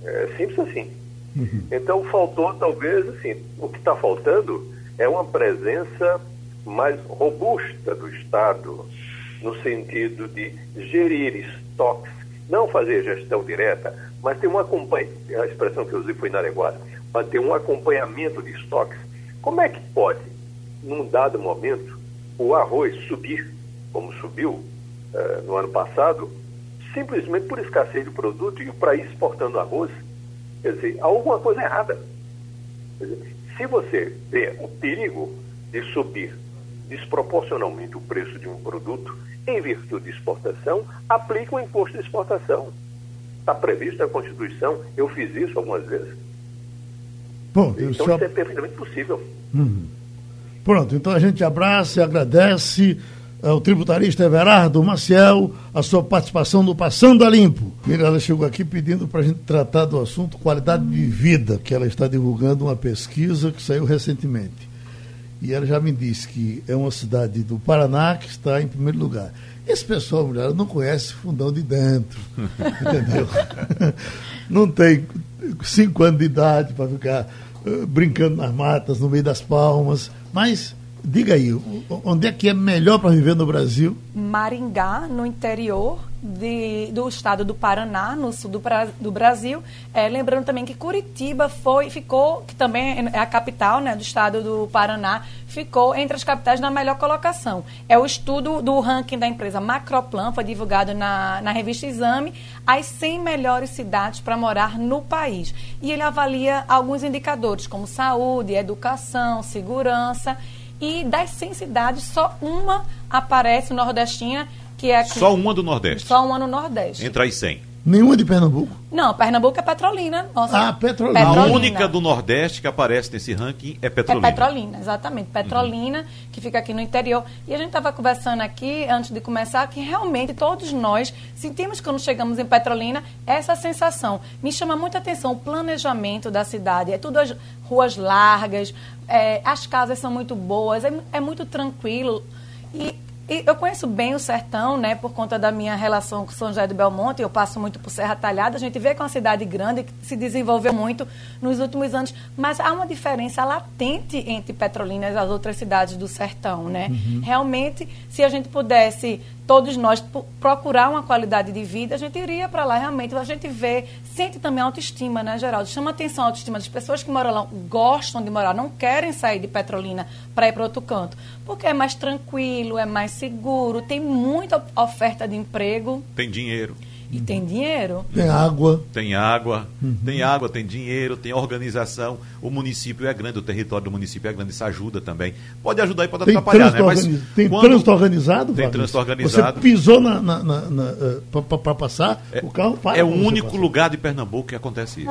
[SPEAKER 9] É simples assim. Uhum. Então, faltou talvez, assim, o que está faltando é uma presença mais robusta do Estado, no sentido de gerir estoques, não fazer gestão direta, mas ter um acompanhamento, a expressão que eu usei foi na linguagem, mas ter um acompanhamento de estoques. Como é que pode, num dado momento, o arroz subir, como subiu uh, no ano passado, simplesmente por escassez de produto e o país exportando arroz? Quer dizer, há alguma coisa errada. Dizer, se você vê o perigo de subir desproporcionalmente o preço de um produto, em virtude de exportação, aplica o imposto de exportação. Está previsto na Constituição, eu fiz isso algumas vezes.
[SPEAKER 2] Bom,
[SPEAKER 9] então
[SPEAKER 2] só...
[SPEAKER 9] isso é perfeitamente possível.
[SPEAKER 2] Uhum. Pronto, então a gente abraça e agradece ao tributarista Everardo Maciel a sua participação no Passando a Limpo. Mirella chegou aqui pedindo para a gente tratar do assunto qualidade de vida, que ela está divulgando uma pesquisa que saiu recentemente. E ela já me disse que é uma cidade do Paraná que está em primeiro lugar. Esse pessoal, mulher, não conhece fundão de dentro, <laughs> entendeu? não tem cinco anos de idade para ficar uh, brincando nas matas, no meio das palmas, mas Diga aí, onde é que é melhor para viver no Brasil?
[SPEAKER 4] Maringá, no interior de, do estado do Paraná, no sul do, do Brasil. É, lembrando também que Curitiba foi, ficou, que também é a capital né, do estado do Paraná, ficou entre as capitais na melhor colocação. É o estudo do ranking da empresa Macroplan, foi divulgado na, na revista Exame, as 100 melhores cidades para morar no país. E ele avalia alguns indicadores, como saúde, educação, segurança e das 100 cidades, só uma aparece nordestina, que é...
[SPEAKER 3] Só uma do Nordeste?
[SPEAKER 4] Só uma no Nordeste.
[SPEAKER 3] Entre as 100.
[SPEAKER 2] Nenhuma de Pernambuco?
[SPEAKER 4] Não, Pernambuco é Petrolina. Nossa,
[SPEAKER 2] ah, Petrolina.
[SPEAKER 3] Petrolina. A única do Nordeste que aparece nesse ranking é Petrolina.
[SPEAKER 4] É Petrolina, exatamente. Petrolina, uhum. que fica aqui no interior. E a gente estava conversando aqui, antes de começar, que realmente todos nós sentimos quando chegamos em Petrolina essa sensação. Me chama muita atenção o planejamento da cidade. É tudo as ruas largas, é, as casas são muito boas, é, é muito tranquilo. E E eu conheço bem o sertão, né, por conta da minha relação com São José do Belmonte, eu passo muito por Serra Talhada, a gente vê que é uma cidade grande, que se desenvolveu muito nos últimos anos, mas há uma diferença latente entre Petrolina e as outras cidades do sertão, né? Uhum. Realmente, se a gente pudesse todos nós procurar uma qualidade de vida, a gente iria para lá realmente. A gente vê, sente também autoestima, né, Geraldo? Chama atenção a autoestima das pessoas que moram lá, gostam de morar, não querem sair de Petrolina para ir para outro canto. Porque é mais tranquilo, é mais seguro, tem muita oferta de emprego.
[SPEAKER 3] Tem dinheiro.
[SPEAKER 4] E tem dinheiro.
[SPEAKER 2] Tem água.
[SPEAKER 3] Tem água, uhum. tem água, tem dinheiro, tem organização. O município é grande, o território do município é grande, isso ajuda também. Pode ajudar e pode tem atrapalhar, né? Mas
[SPEAKER 2] tem trânsito organizado?
[SPEAKER 3] Tem trânsito organizado.
[SPEAKER 2] Você pisou na, na, na, na eh, para passar,
[SPEAKER 3] é,
[SPEAKER 2] o carro para.
[SPEAKER 3] É o único lugar de Pernambuco que acontece isso.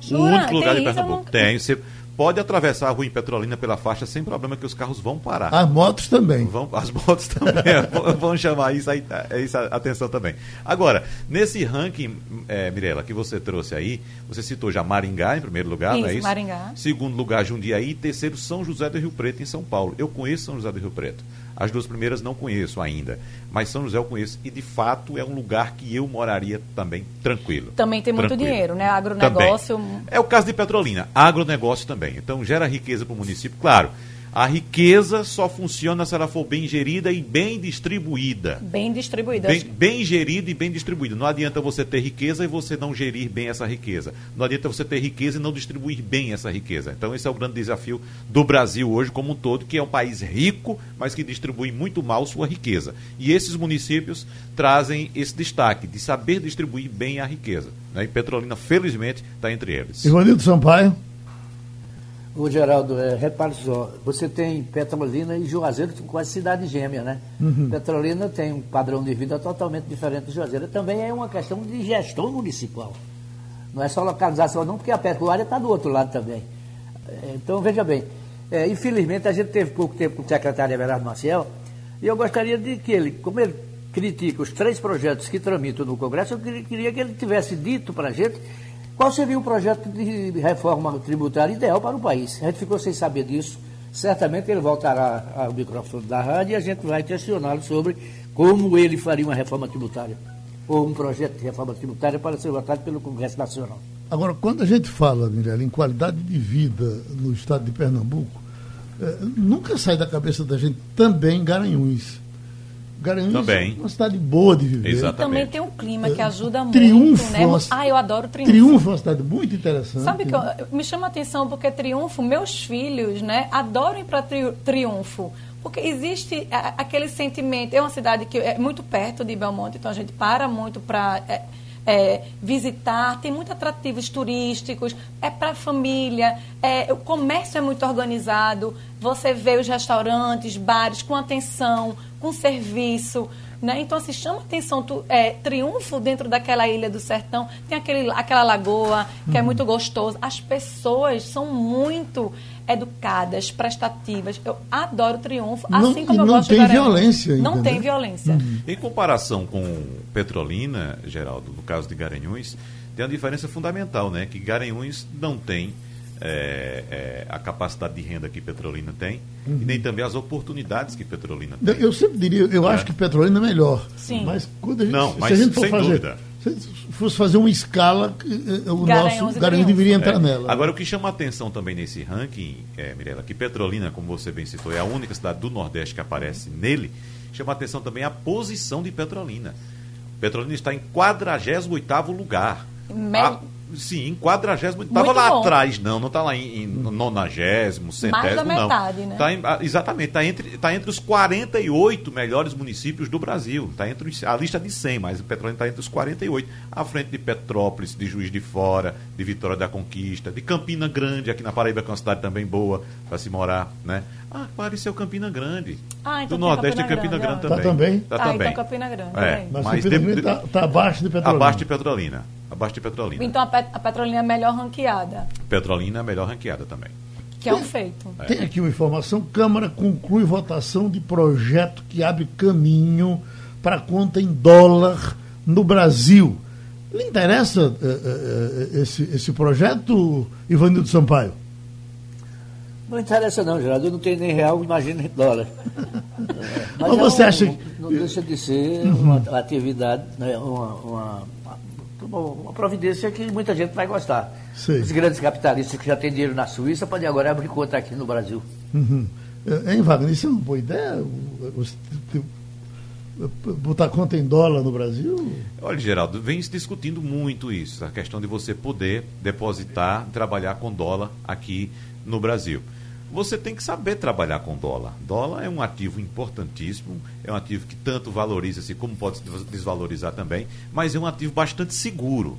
[SPEAKER 3] Jura? O único lugar de Pernambuco. Não... Tem. Você pode atravessar a rua em Petrolina pela faixa sem problema que os carros vão parar.
[SPEAKER 2] As motos também.
[SPEAKER 3] Vão, as motos também. vão chamar isso, aí, isso atenção também. Agora, nesse ranking, é, Mirela, que você trouxe aí, você citou já Maringá em primeiro lugar, isso, não é isso?
[SPEAKER 4] Maringá.
[SPEAKER 3] Segundo lugar, Jundiaí. Terceiro, São José do Rio Preto, em São Paulo. Eu conheço São José do Rio Preto. As duas primeiras não conheço ainda, mas São José eu conheço e de fato é um lugar que eu moraria também tranquilo.
[SPEAKER 4] Também tem
[SPEAKER 3] tranquilo.
[SPEAKER 4] muito dinheiro, né? Agronegócio.
[SPEAKER 3] Também. É o caso de Petrolina, agronegócio também. Então gera riqueza para o município, claro. A riqueza só funciona se ela for bem gerida e bem distribuída.
[SPEAKER 4] Bem distribuída.
[SPEAKER 3] Bem, bem gerida e bem distribuída. Não adianta você ter riqueza e você não gerir bem essa riqueza. Não adianta você ter riqueza e não distribuir bem essa riqueza. Então, esse é o grande desafio do Brasil hoje, como um todo, que é um país rico, mas que distribui muito mal sua riqueza. E esses municípios trazem esse destaque de saber distribuir bem a riqueza. Né? E Petrolina, felizmente, está entre eles.
[SPEAKER 2] Ivanildo Sampaio.
[SPEAKER 6] O Geraldo, é, repare só, você tem Petrolina e Juazeiro, com quase cidade gêmea, né? Uhum. Petrolina tem um padrão de vida totalmente diferente do Juazeiro. Também é uma questão de gestão municipal. Não é só localização, não, porque a pecuária está do outro lado também. É, então, veja bem, é, infelizmente a gente teve pouco tempo com o secretário Everardo Maciel, e eu gostaria de que ele, como ele critica os três projetos que tramitam no Congresso, eu queria que ele tivesse dito para a gente qual seria o projeto de reforma tributária ideal para o país? A gente ficou sem saber disso. Certamente ele voltará ao microfone da rádio e a gente vai questioná-lo sobre como ele faria uma reforma tributária ou um projeto de reforma tributária para ser votado pelo Congresso Nacional.
[SPEAKER 2] Agora, quando a gente fala, Mirella, em qualidade de vida no estado de Pernambuco, eh, nunca sai da cabeça da gente também Garanhuns. Garanhuns Também. é uma cidade boa de viver.
[SPEAKER 4] Exatamente. Também tem um clima que ajuda Triunfo, muito, né? Uma... Ah, eu adoro Triunfo.
[SPEAKER 2] Triunfo é uma cidade muito interessante.
[SPEAKER 4] Sabe que eu, me chama a atenção porque Triunfo, meus filhos, né, adoram ir para tri, Triunfo. Porque existe aquele sentimento. É uma cidade que é muito perto de Belmonte, então a gente para muito para é, é, visitar. Tem muitos atrativos turísticos. É para a família. É, o comércio é muito organizado. Você vê os restaurantes, bares com atenção com serviço. Né? Então, assim, chama atenção, tu, é, triunfo dentro daquela ilha do sertão, tem aquele, aquela lagoa que é uhum. muito gostoso. As pessoas são muito educadas, prestativas. Eu adoro triunfo,
[SPEAKER 2] não,
[SPEAKER 4] assim como eu
[SPEAKER 2] não
[SPEAKER 4] gosto
[SPEAKER 2] tem de violência ainda,
[SPEAKER 4] Não
[SPEAKER 2] né?
[SPEAKER 4] tem violência. Uhum.
[SPEAKER 3] Em comparação com Petrolina, Geraldo, no caso de Garanhuns, tem uma diferença fundamental, né? Que Garanhuns não tem é, é, a capacidade de renda que Petrolina tem uhum. e nem também as oportunidades que Petrolina tem.
[SPEAKER 2] Eu sempre diria, eu é. acho que Petrolina é melhor.
[SPEAKER 4] Sim.
[SPEAKER 2] Mas quando a gente,
[SPEAKER 3] Não, mas
[SPEAKER 2] se a gente for
[SPEAKER 3] sem
[SPEAKER 2] fazer,
[SPEAKER 3] dúvida.
[SPEAKER 2] Se fosse fazer uma escala, eh, o Garanhuns nosso Garanhuns deveria entrar
[SPEAKER 3] é.
[SPEAKER 2] nela.
[SPEAKER 3] Agora, o que chama a atenção também nesse ranking, é, Mirella, que Petrolina, como você bem citou, é a única cidade do Nordeste que aparece nele, chama a atenção também a posição de Petrolina. Petrolina está em 48º lugar.
[SPEAKER 4] Me... A
[SPEAKER 3] Sim, em quadragésimo. Estava lá bom. atrás, não, não está lá em, em nonagésimo, centésimo, Mais da metade,
[SPEAKER 4] não.
[SPEAKER 3] Né? Tá em, ah, exatamente, está entre, tá entre os 48 melhores municípios do Brasil. Está entre os, a lista de 100, mas o Petrolina está entre os 48, à frente de Petrópolis, de Juiz de Fora, de Vitória da Conquista, de Campina Grande, aqui na Paraíba, que é uma cidade também boa para se morar, né? Ah, apareceu Campina Grande.
[SPEAKER 4] Ah, então
[SPEAKER 3] do Nordeste Campina, Campina Grande, Grande também.
[SPEAKER 2] Está
[SPEAKER 3] também?
[SPEAKER 2] Tá
[SPEAKER 4] ah, então Campina Grande.
[SPEAKER 3] É,
[SPEAKER 2] mas, mas Campina Grande está tá abaixo de Petrolina.
[SPEAKER 3] Abaixo de Petrolina abaixo de Petrolina.
[SPEAKER 4] Então a, Pet a Petrolina é melhor ranqueada.
[SPEAKER 3] Petrolina é melhor ranqueada também.
[SPEAKER 4] Que é um feito.
[SPEAKER 2] É. Tem aqui uma informação: Câmara conclui votação de projeto que abre caminho para conta em dólar no Brasil. Lhe interessa uh, uh, esse, esse projeto, Ivanildo Sampaio?
[SPEAKER 6] Não interessa não, Geraldo. Eu não tenho nem real, imagina dólar. <laughs>
[SPEAKER 2] Mas, você
[SPEAKER 6] é um,
[SPEAKER 2] acha que...
[SPEAKER 6] Não deixa de ser uma atividade, né, uma, uma, uma, providência que muita gente vai gostar. Sim. Os grandes capitalistas que já têm dinheiro na Suíça podem agora abrir conta aqui no Brasil.
[SPEAKER 2] Uhum. Hein, Wagner, isso é uma boa ideia? botar conta em dólar no Brasil?
[SPEAKER 3] Olha, Geraldo, vem se discutindo muito isso, a questão de você poder depositar, trabalhar com dólar aqui no Brasil. Você tem que saber trabalhar com dólar. Dólar é um ativo importantíssimo, é um ativo que tanto valoriza-se como pode se desvalorizar também, mas é um ativo bastante seguro.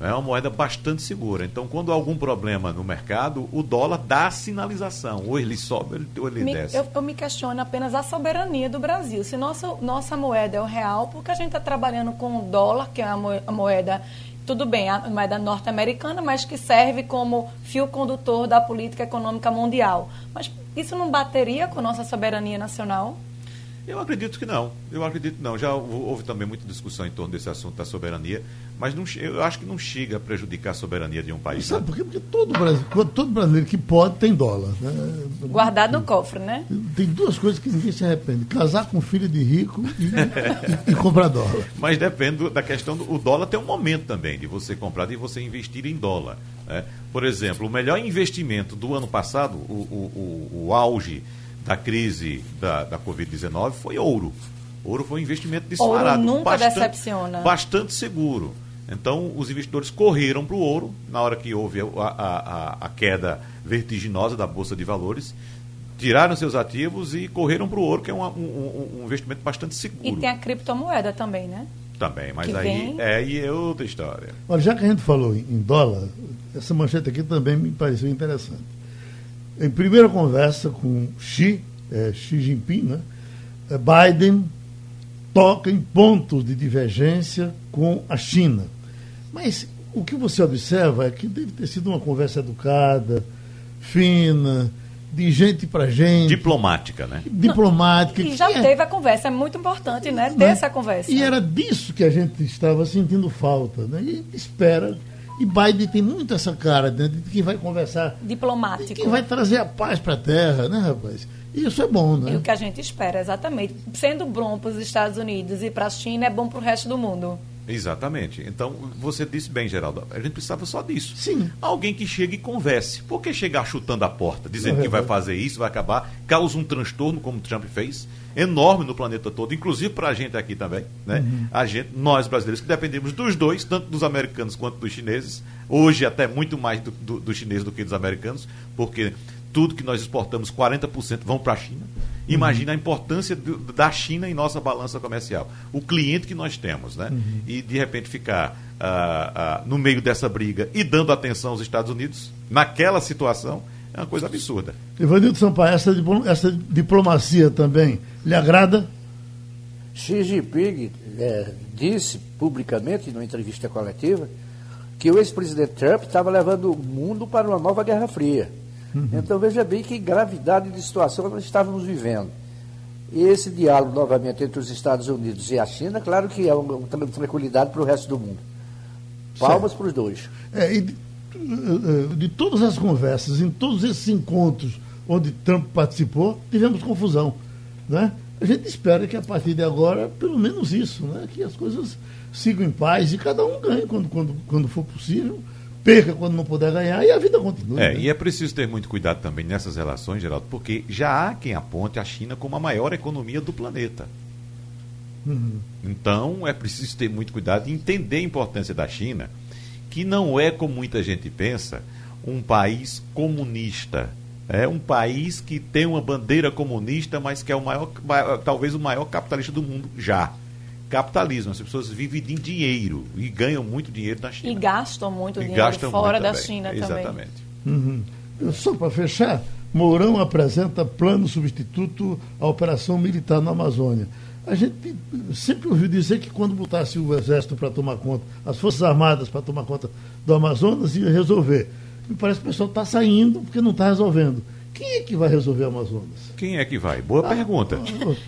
[SPEAKER 3] É uma moeda bastante segura. Então, quando há algum problema no mercado, o dólar dá sinalização. Ou ele sobe ou ele
[SPEAKER 4] me,
[SPEAKER 3] desce.
[SPEAKER 4] Eu, eu, me questiono apenas a soberania do Brasil. Se nossa, nossa moeda é o real, por que a gente está trabalhando com o dólar, que é a moeda, tudo bem, a moeda norte-americana, mas que serve como fio condutor da política econômica mundial. Mas isso não bateria com nossa soberania nacional?
[SPEAKER 3] Eu acredito que não. Eu acredito que não. Já houve também muita discussão em torno desse assunto da soberania, mas não, eu acho que não chega a prejudicar a soberania de um país.
[SPEAKER 2] Sabe né? por quê? Porque todo, Brasil, todo brasileiro que pode tem dólar. Né?
[SPEAKER 4] Guardado no cofre, né?
[SPEAKER 2] Tem duas coisas que ninguém se arrepende: casar com filho de rico e, e, e comprar dólar. <laughs>
[SPEAKER 3] Mas depende da questão do o dólar tem um momento também de você comprar e de você investir em dólar. Né? Por exemplo, o melhor investimento do ano passado, o, o, o, o auge da crise da, da Covid-19 foi ouro. Ouro foi um investimento disparado.
[SPEAKER 4] Ouro nunca
[SPEAKER 3] bastante,
[SPEAKER 4] decepciona.
[SPEAKER 3] Bastante seguro. Então, os investidores correram para o ouro na hora que houve a, a, a, queda vertiginosa da Bolsa de Valores, tiraram seus ativos e correram para o ouro, que é um, um, um, investimento bastante seguro.
[SPEAKER 4] E tem a criptomoeda também, né?
[SPEAKER 3] Também, mas que aí vem... é, e é outra história.
[SPEAKER 2] Olha, já que a gente falou em dólar, essa manchete aqui também me pareceu interessante em primeira conversa com Xi, é, Xi Jinping, né, é, Biden toca em pontos de divergência com a China. Mas o que você observa é que deve ter sido uma conversa educada, fina, de gente para gente.
[SPEAKER 3] Diplomática, né?
[SPEAKER 4] Diplomática. E já é, teve a conversa, é muito importante, né? Ter né? essa conversa.
[SPEAKER 2] E era disso que a gente estava sentindo falta, né? E espera e Biden tem muito essa cara né, de que vai conversar.
[SPEAKER 4] Diplomático.
[SPEAKER 2] De que vai trazer a paz para a terra, né, rapaz? Isso é bom, né?
[SPEAKER 4] E o que a gente espera, exatamente. Sendo bom para os Estados Unidos e para a China, é bom para o resto do mundo.
[SPEAKER 3] Exatamente. Então, você disse bem, Geraldo, a gente precisava só disso.
[SPEAKER 2] Sim.
[SPEAKER 3] Alguém que chegue e converse. Por que chegar chutando a porta, dizendo que vai fazer isso, vai acabar, causa um transtorno, como o Trump fez, enorme no planeta todo, inclusive para a gente aqui também, né? Uhum. A gente, nós brasileiros, que dependemos dos dois, tanto dos americanos quanto dos chineses, hoje até muito mais do, do, dos chineses do que dos americanos, porque tudo que nós exportamos, 40% vão para a China. Imagina a importância do, da China em nossa balança comercial. O cliente que nós temos, né? Uhum. E de repente ficar uh, uh, no meio dessa briga e dando atenção aos Estados Unidos, naquela situação, é uma coisa absurda.
[SPEAKER 2] Ivanildo Sampaio, essa, essa diplomacia também lhe agrada?
[SPEAKER 6] Xi Jinping é, disse publicamente, numa entrevista coletiva, que o ex-presidente Trump estava levando o mundo para uma nova Guerra Fria. Uhum. Então veja bem que gravidade de situação nós estávamos vivendo. E esse diálogo novamente entre os Estados Unidos e a China, claro que é uma, uma tranquilidade para o resto do mundo. Palmas para os dois.
[SPEAKER 2] É, e de, eh, de todas as conversas, em todos esses encontros onde Trump participou, tivemos confusão. Né? A gente espera que a partir de agora, pelo menos isso, né? que as coisas sigam em paz e cada um ganhe quando, quando, quando for possível perca quando não puder ganhar e a vida continua.
[SPEAKER 3] É, né? e é preciso ter muito cuidado também nessas relações, Geraldo, porque já há quem aponte a China como a maior economia do planeta. Uhum. Então é preciso ter muito cuidado e entender a importância da China, que não é, como muita gente pensa, um país comunista. É um país que tem uma bandeira comunista, mas que é o maior, talvez o maior capitalista do mundo já capitalismo. As pessoas vivem de dinheiro e ganham muito dinheiro na China.
[SPEAKER 4] E gastam muito e dinheiro gastam fora da também. China também.
[SPEAKER 3] Exatamente.
[SPEAKER 2] Uhum. Só para fechar, Mourão apresenta plano substituto à operação militar na Amazônia. A gente sempre ouviu dizer que quando botasse o exército para tomar conta, as Forças Armadas para tomar conta do Amazonas, ia resolver. Me parece que o pessoal está saindo porque não está resolvendo. Quem é que vai resolver o Amazonas?
[SPEAKER 3] Quem é que vai? Boa ah, pergunta.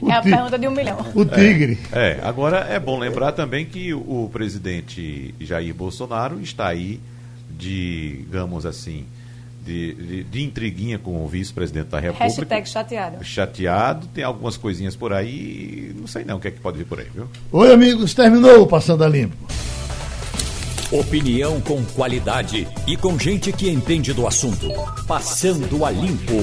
[SPEAKER 4] é a pergunta de um milhão.
[SPEAKER 2] O tigre.
[SPEAKER 3] É, é, agora é bom lembrar também que o presidente Jair Bolsonaro está aí, digamos assim, de, de, de intriguinha com o vice-presidente da República.
[SPEAKER 4] Hashtag chateado.
[SPEAKER 3] Chateado, tem algumas coisinhas por aí, não sei não o que é que pode vir por aí, viu?
[SPEAKER 2] Oi, amigos, terminou o Passando a Limpo.
[SPEAKER 1] Opinião com qualidade e com gente que entende do assunto. Passando a limpo.